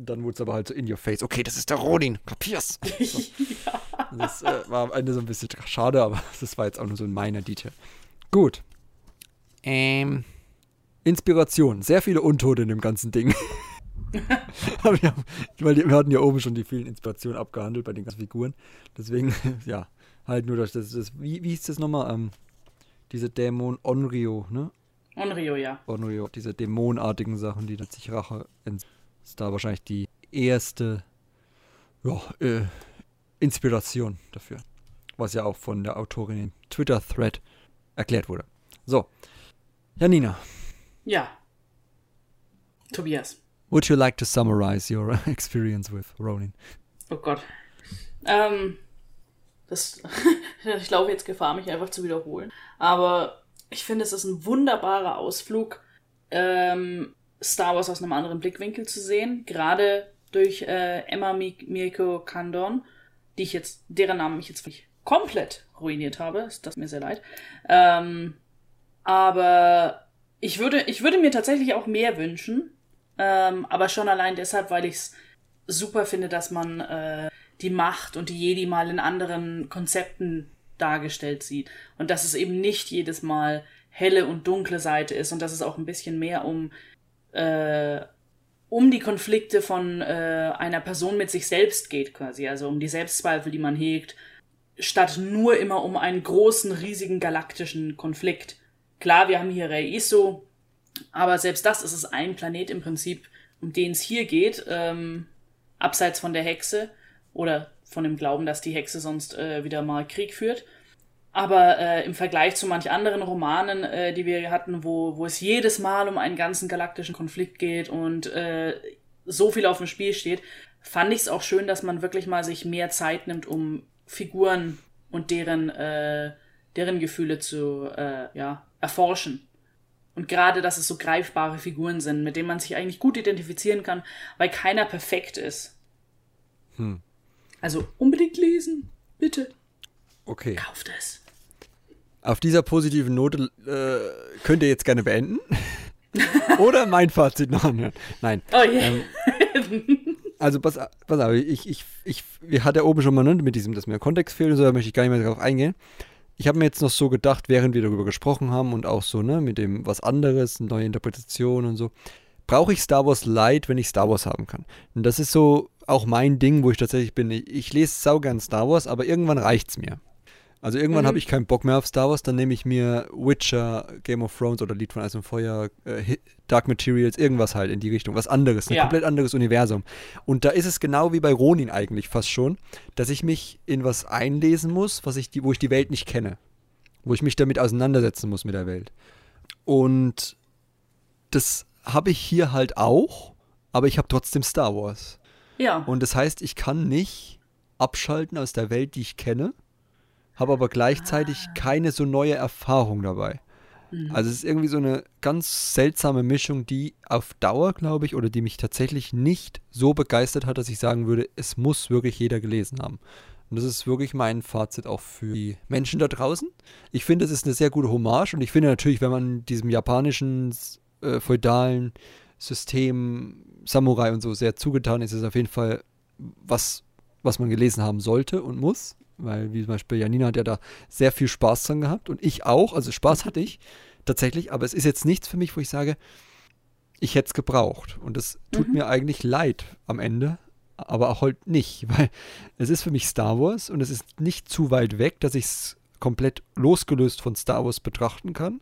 A: Dann wurde es aber halt so in your face. Okay, das ist der Ronin. Kapier's? So. Das äh, war am Ende so ein bisschen schade, aber das war jetzt auch nur so ein meiner Detail. Gut. Ähm. Inspiration. Sehr viele Untote in dem ganzen Ding. Aber wir, haben, weil wir hatten ja oben schon die vielen Inspirationen abgehandelt bei den ganzen Figuren. Deswegen, ja, halt nur das, das, das wie, wie hieß das nochmal? Ähm, diese Dämon Onryo, ne?
C: Onryo, ja.
A: Onryo, diese dämonartigen Sachen, die dann sich Rache ent- ist da wahrscheinlich die erste ja, äh, Inspiration dafür. Was ja auch von der Autorin in Twitter-Thread erklärt wurde. So. Janina.
C: Ja. Tobias.
A: Would you like to summarize your experience with Ronin?
C: Oh Gott. Ähm, das, ich laufe jetzt Gefahr, mich einfach zu wiederholen. Aber ich finde, es ist ein wunderbarer Ausflug, ähm, Star Wars aus einem anderen Blickwinkel zu sehen. Gerade durch äh, Emma Mirko Kandon, die ich jetzt, deren Namen ich jetzt komplett ruiniert habe. Ist das mir sehr leid. Ähm, aber ich würde, ich würde mir tatsächlich auch mehr wünschen. Ähm, aber schon allein deshalb, weil ich es super finde, dass man äh, die Macht und die Jedi mal in anderen Konzepten dargestellt sieht. Und dass es eben nicht jedes Mal helle und dunkle Seite ist und dass es auch ein bisschen mehr um, äh, um die Konflikte von äh, einer Person mit sich selbst geht, quasi. Also um die Selbstzweifel, die man hegt, statt nur immer um einen großen, riesigen galaktischen Konflikt. Klar, wir haben hier Rei Iso, aber selbst das ist es ein Planet im Prinzip, um den es hier geht, ähm, abseits von der Hexe oder von dem Glauben, dass die Hexe sonst äh, wieder mal Krieg führt. Aber äh, im Vergleich zu manch anderen Romanen, äh, die wir hatten, wo, wo es jedes Mal um einen ganzen galaktischen Konflikt geht und äh, so viel auf dem Spiel steht, fand ich es auch schön, dass man wirklich mal sich mehr Zeit nimmt, um Figuren und deren, äh, deren Gefühle zu äh, ja, erforschen. Und gerade, dass es so greifbare Figuren sind, mit denen man sich eigentlich gut identifizieren kann, weil keiner perfekt ist. Hm. Also unbedingt lesen, bitte.
A: Okay.
C: Kauft es.
A: Auf dieser positiven Note äh, könnt ihr jetzt gerne beenden. Oder mein Fazit noch anhören. Nein.
C: Oh yeah.
A: Ähm, also pass, pass auf, ich, ich, ich, wir hatten ja oben schon mal ne, mit diesem, dass mir Kontext fehlt und so, da möchte ich gar nicht mehr darauf eingehen. Ich habe mir jetzt noch so gedacht, während wir darüber gesprochen haben und auch so, ne, mit dem was anderes, neue Interpretation und so, brauche ich Star Wars Light, wenn ich Star Wars haben kann. Und das ist so auch mein Ding, wo ich tatsächlich bin. Ich, ich lese saugern Star Wars, aber irgendwann reicht's mir. Also irgendwann mhm. habe ich keinen Bock mehr auf Star Wars, dann nehme ich mir Witcher, Game of Thrones oder Lied von Eis und Feuer, äh, Dark Materials, irgendwas halt in die Richtung, was anderes, ein ja. komplett anderes Universum. Und da ist es genau wie bei Ronin eigentlich fast schon, dass ich mich in was einlesen muss, was ich die, wo ich die Welt nicht kenne, wo ich mich damit auseinandersetzen muss mit der Welt. Und das habe ich hier halt auch, aber ich habe trotzdem Star Wars.
C: Ja.
A: Und das heißt, ich kann nicht abschalten aus der Welt, die ich kenne habe aber gleichzeitig ah. keine so neue Erfahrung dabei. Mhm. Also es ist irgendwie so eine ganz seltsame Mischung, die auf Dauer, glaube ich, oder die mich tatsächlich nicht so begeistert hat, dass ich sagen würde, es muss wirklich jeder gelesen haben. Und das ist wirklich mein Fazit auch für die Menschen da draußen. Ich finde, es ist eine sehr gute Hommage und ich finde natürlich, wenn man diesem japanischen äh, feudalen System Samurai und so sehr zugetan ist, ist es auf jeden Fall was, was man gelesen haben sollte und muss weil wie zum Beispiel Janina hat ja da sehr viel Spaß dran gehabt und ich auch, also Spaß hatte ich tatsächlich, aber es ist jetzt nichts für mich, wo ich sage, ich hätte es gebraucht und das tut mhm. mir eigentlich leid am Ende, aber auch heute nicht, weil es ist für mich Star Wars und es ist nicht zu weit weg, dass ich es komplett losgelöst von Star Wars betrachten kann.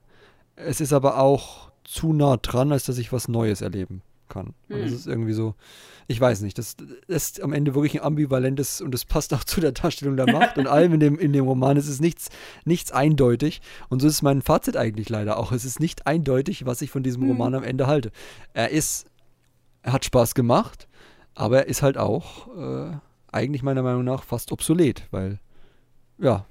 A: Es ist aber auch zu nah dran, als dass ich was Neues erleben kann. Und mhm. das ist irgendwie so, ich weiß nicht, das, das ist am Ende wirklich ein ambivalentes und das passt auch zu der Darstellung der Macht und allem in dem, in dem Roman. Es ist nichts, nichts eindeutig und so ist mein Fazit eigentlich leider auch. Es ist nicht eindeutig, was ich von diesem mhm. Roman am Ende halte. Er ist, er hat Spaß gemacht, aber er ist halt auch äh, eigentlich meiner Meinung nach fast obsolet, weil ja,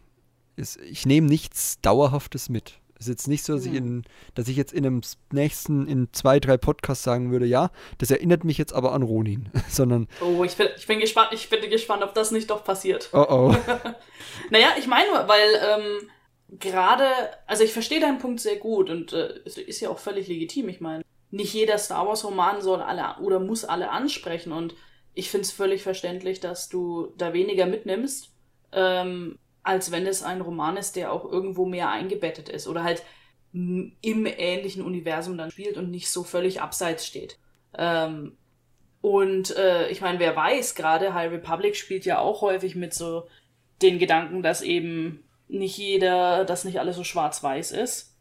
A: ist, ich nehme nichts Dauerhaftes mit. Es ist jetzt nicht so, dass ich, in, dass ich jetzt in einem nächsten, in zwei, drei Podcasts sagen würde, ja, das erinnert mich jetzt aber an Ronin, sondern.
C: Oh, ich bin, ich bin gespannt, ich bin gespannt, ob das nicht doch passiert.
A: Oh oh.
C: naja, ich meine, weil ähm, gerade, also ich verstehe deinen Punkt sehr gut und äh, ist ja auch völlig legitim. Ich meine, nicht jeder Star Wars-Roman soll alle oder muss alle ansprechen und ich finde es völlig verständlich, dass du da weniger mitnimmst. Ähm, als wenn es ein Roman ist, der auch irgendwo mehr eingebettet ist oder halt im ähnlichen Universum dann spielt und nicht so völlig abseits steht. Ähm, und äh, ich meine, wer weiß, gerade High Republic spielt ja auch häufig mit so den Gedanken, dass eben nicht jeder, dass nicht alles so schwarz-weiß ist.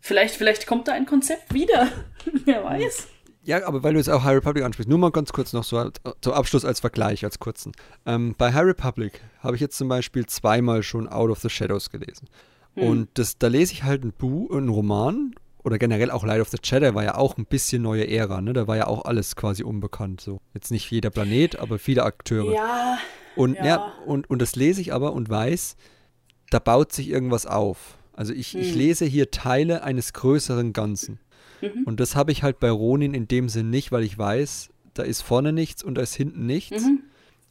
C: Vielleicht, vielleicht kommt da ein Konzept wieder. wer weiß.
A: Ja, aber weil du jetzt auch High Republic ansprichst, nur mal ganz kurz noch so zum Abschluss als Vergleich, als kurzen. Ähm, bei High Republic habe ich jetzt zum Beispiel zweimal schon Out of the Shadows gelesen. Hm. Und das, da lese ich halt ein Buch, einen Roman oder generell auch Light of the Jedi war ja auch ein bisschen neue Ära, ne? Da war ja auch alles quasi unbekannt. So. Jetzt nicht jeder Planet, aber viele Akteure.
C: Ja.
A: Und,
C: ja.
A: ja. und, und das lese ich aber und weiß, da baut sich irgendwas auf. Also ich, ich
C: Hm.
A: lese hier Teile eines größeren Ganzen.
C: Mhm.
A: Und das habe ich halt bei Ronin in dem Sinn nicht, weil ich weiß, da ist vorne nichts und da ist hinten nichts.
C: Mhm.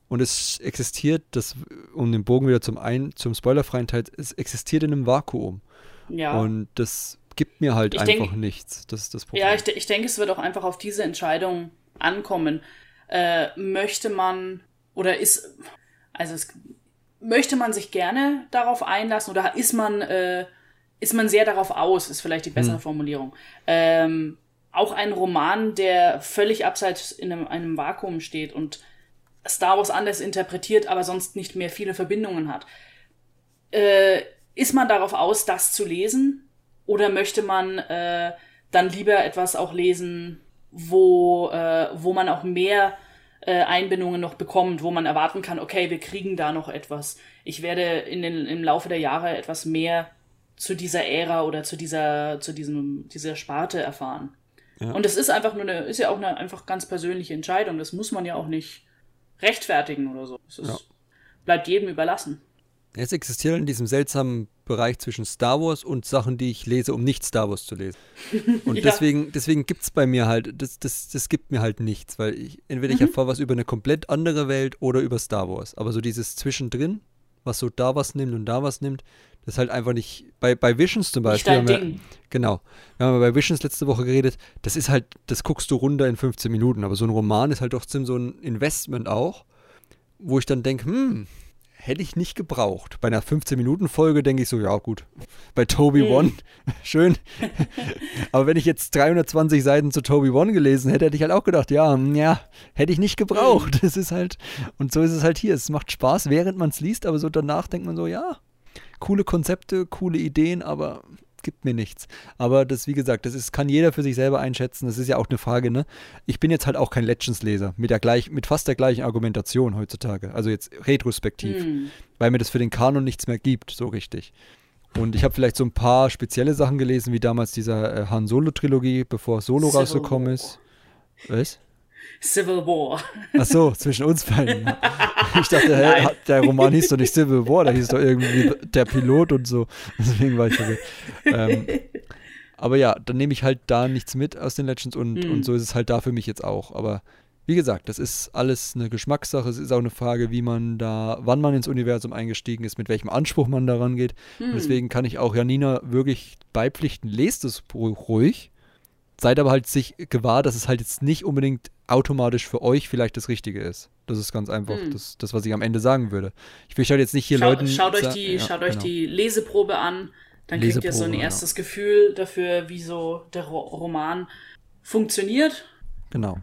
A: Und es existiert, das, um den Bogen wieder zum, ein, zum spoilerfreien Teil, es existiert in einem Vakuum.
C: Ja.
A: Und das gibt mir halt
C: Ich
A: einfach
C: denk-
A: nichts. Das ist das Problem.
C: Ja, ich, ich denke, es wird auch einfach auf diese Entscheidung ankommen. Äh, möchte man oder ist, also es, möchte man sich gerne darauf einlassen oder ist man, äh, ist man sehr darauf aus, ist vielleicht die bessere
A: Hm.
C: Formulierung. Ähm, auch ein Roman, der völlig abseits in einem, einem Vakuum steht und Star Wars anders interpretiert, aber sonst nicht mehr viele Verbindungen hat. Äh, ist man darauf aus, das zu lesen? Oder möchte man äh, dann lieber etwas auch lesen, wo, äh, wo man auch mehr äh, Einbindungen noch bekommt, wo man erwarten kann, okay, wir kriegen da noch etwas. Ich werde in den, im Laufe der Jahre etwas mehr zu dieser Ära oder zu dieser, zu diesem, dieser Sparte erfahren.
A: Ja.
C: Und es ist einfach nur eine, ist ja auch eine einfach ganz persönliche Entscheidung. Das muss man ja auch nicht rechtfertigen oder so. Es ist,
A: Ja.
C: bleibt jedem überlassen.
A: Es existiert in diesem seltsamen Bereich zwischen Star Wars und Sachen, die ich lese, um nicht Star Wars zu lesen. Und
C: Ja.
A: deswegen, deswegen gibt es bei mir halt, das, das, das gibt mir halt nichts, weil ich, entweder
C: Mhm.
A: ich erfahre was über eine komplett andere Welt oder über Star Wars. Aber so dieses Zwischendrin, was so da was nimmt und da was nimmt, das ist halt einfach nicht. Bei, bei Visions zum
C: Nicht
A: Beispiel.
C: dein
A: haben wir-
C: Ding.
A: Genau. Wir haben bei Visions letzte Woche geredet. Das ist halt, das guckst du runter in 15 Minuten. Aber so ein Roman ist halt trotzdem so ein Investment auch, wo ich dann denke, hm, hätte ich nicht gebraucht. Bei einer 15-Minuten-Folge denke ich so, ja gut. Bei Toby
C: Hm.
A: One, schön. Aber wenn ich jetzt 320 Seiten zu Toby One gelesen hätte, hätte ich halt auch gedacht, ja, hm, ja, hätte ich nicht gebraucht. Das ist halt, und so ist es halt hier. Es macht Spaß, während man es liest, aber so danach denkt man so, ja, coole Konzepte, coole Ideen, aber gibt mir nichts. Aber das, wie gesagt, das ist, kann jeder für sich selber einschätzen. Das ist ja auch eine Frage, ne? Ich bin jetzt halt auch kein Legends-Leser mit, der gleich, mit fast der gleichen Argumentation heutzutage. Also jetzt retrospektiv,
C: Hm.
A: weil mir das für den Kanon nichts mehr gibt, so richtig. Und ich habe vielleicht so ein paar spezielle Sachen gelesen, wie damals dieser äh, Han Solo-Trilogie, bevor Solo
C: Civil
A: rausgekommen ist. Was?
C: Civil War.
A: Ach so, zwischen uns beiden. Ich dachte, hat- der Roman hieß doch nicht Civil War, da hieß doch irgendwie der Pilot und so. Deswegen war ich verwirrt. Ähm, aber ja, dann nehme ich halt da nichts mit aus den Legends und,
C: Hm.
A: und so ist es halt da für mich jetzt auch. Aber wie gesagt, das ist alles eine Geschmackssache. Es ist auch eine Frage, wie man da, wann man ins Universum eingestiegen ist, mit welchem Anspruch man daran geht.
C: Hm.
A: Und deswegen kann ich auch Janina wirklich beipflichten, lest es ru- ruhig. Seid aber halt sich gewahr, dass es halt jetzt nicht unbedingt automatisch für euch vielleicht das Richtige ist. Das ist ganz einfach
C: Hm.
A: das, das, was ich am Ende sagen würde. Ich will halt jetzt nicht hier
C: Schau,
A: Leuten.
C: schaut euch die,
A: ja,
C: schaut euch
A: genau.
C: die Leseprobe an, dann kriegt ihr so ein
A: Leseprobe,
C: erstes Gefühl dafür, wie so der Ro Roman funktioniert.
A: Genau.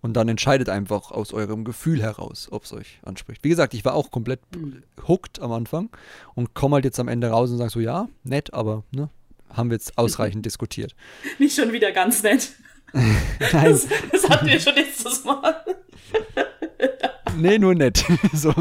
A: Und dann entscheidet einfach aus eurem Gefühl heraus, ob es euch anspricht. Wie gesagt, ich war auch komplett
C: Hm.
A: hooked am Anfang und komme halt jetzt am Ende raus und sage so, ja, nett, aber ne, haben wir jetzt ausreichend diskutiert.
C: Nicht schon wieder ganz nett.
A: Nein,
C: Das, das hatten wir schon letztes Mal.
A: nee, nur nett. so.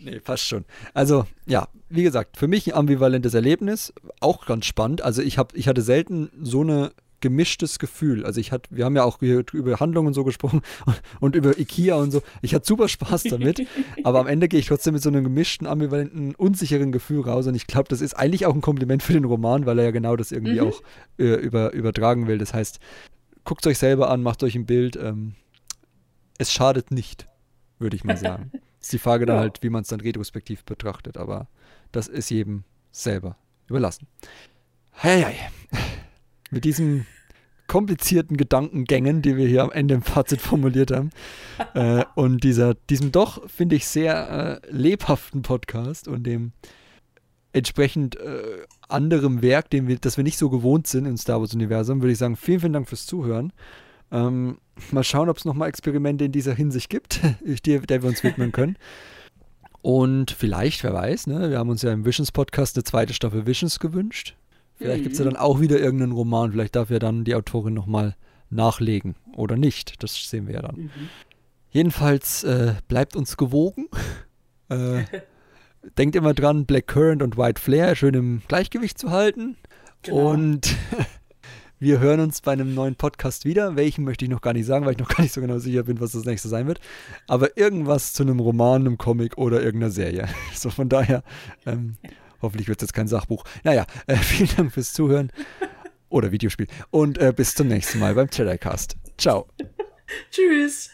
A: nee, passt schon. Also, ja, wie gesagt, für mich ein ambivalentes Erlebnis, auch ganz spannend. Also ich habe, ich hatte selten so eine gemischtes Gefühl. Also ich hatte, wir haben ja auch über Handlungen und so gesprochen und, und über Ikea und so. Ich hatte super Spaß damit, aber am Ende gehe ich trotzdem mit so einem gemischten, ambivalenten, unsicheren Gefühl raus und ich glaube, das ist eigentlich auch ein Kompliment für den Roman, weil er ja genau das irgendwie
C: Mhm.
A: auch äh, über, übertragen will. Das heißt, guckt euch selber an, macht euch ein Bild. Ähm, es schadet nicht, würde ich mal sagen. ist die Frage dann
C: Ja.
A: halt, wie man es dann retrospektiv betrachtet, aber das ist jedem selber überlassen. Hei, hei. Mit diesen komplizierten Gedankengängen, die wir hier am Ende im Fazit formuliert haben, äh, und dieser, diesem doch, finde ich, sehr äh, lebhaften Podcast und dem entsprechend äh, anderem Werk, dem wir, das wir nicht so gewohnt sind im Star Wars-Universum, würde ich sagen, vielen, vielen Dank fürs Zuhören. Ähm, mal schauen, ob es nochmal Experimente in dieser Hinsicht gibt, der, der wir uns widmen können. Und vielleicht, wer weiß, ne, wir haben uns ja im Visions-Podcast eine zweite Staffel Visions gewünscht. Vielleicht gibt es ja dann auch wieder irgendeinen Roman. Vielleicht darf ja dann die Autorin nochmal nachlegen oder nicht. Das sehen wir ja dann.
C: Mhm.
A: Jedenfalls äh, bleibt uns gewogen. Äh, denkt immer dran, Black Currant und White Flare schön im Gleichgewicht zu halten. Genau. Und wir hören uns bei einem neuen Podcast wieder. Welchen möchte ich noch gar nicht sagen, weil ich noch gar nicht so genau sicher bin, was das nächste sein wird. Aber irgendwas zu einem Roman, einem Comic oder irgendeiner Serie. So von daher, ähm, hoffentlich wird es jetzt kein Sachbuch. Naja, äh, vielen Dank fürs Zuhören. Oder Videospiel. Und äh, bis zum nächsten Mal beim Jedi Ciao.
C: Tschüss.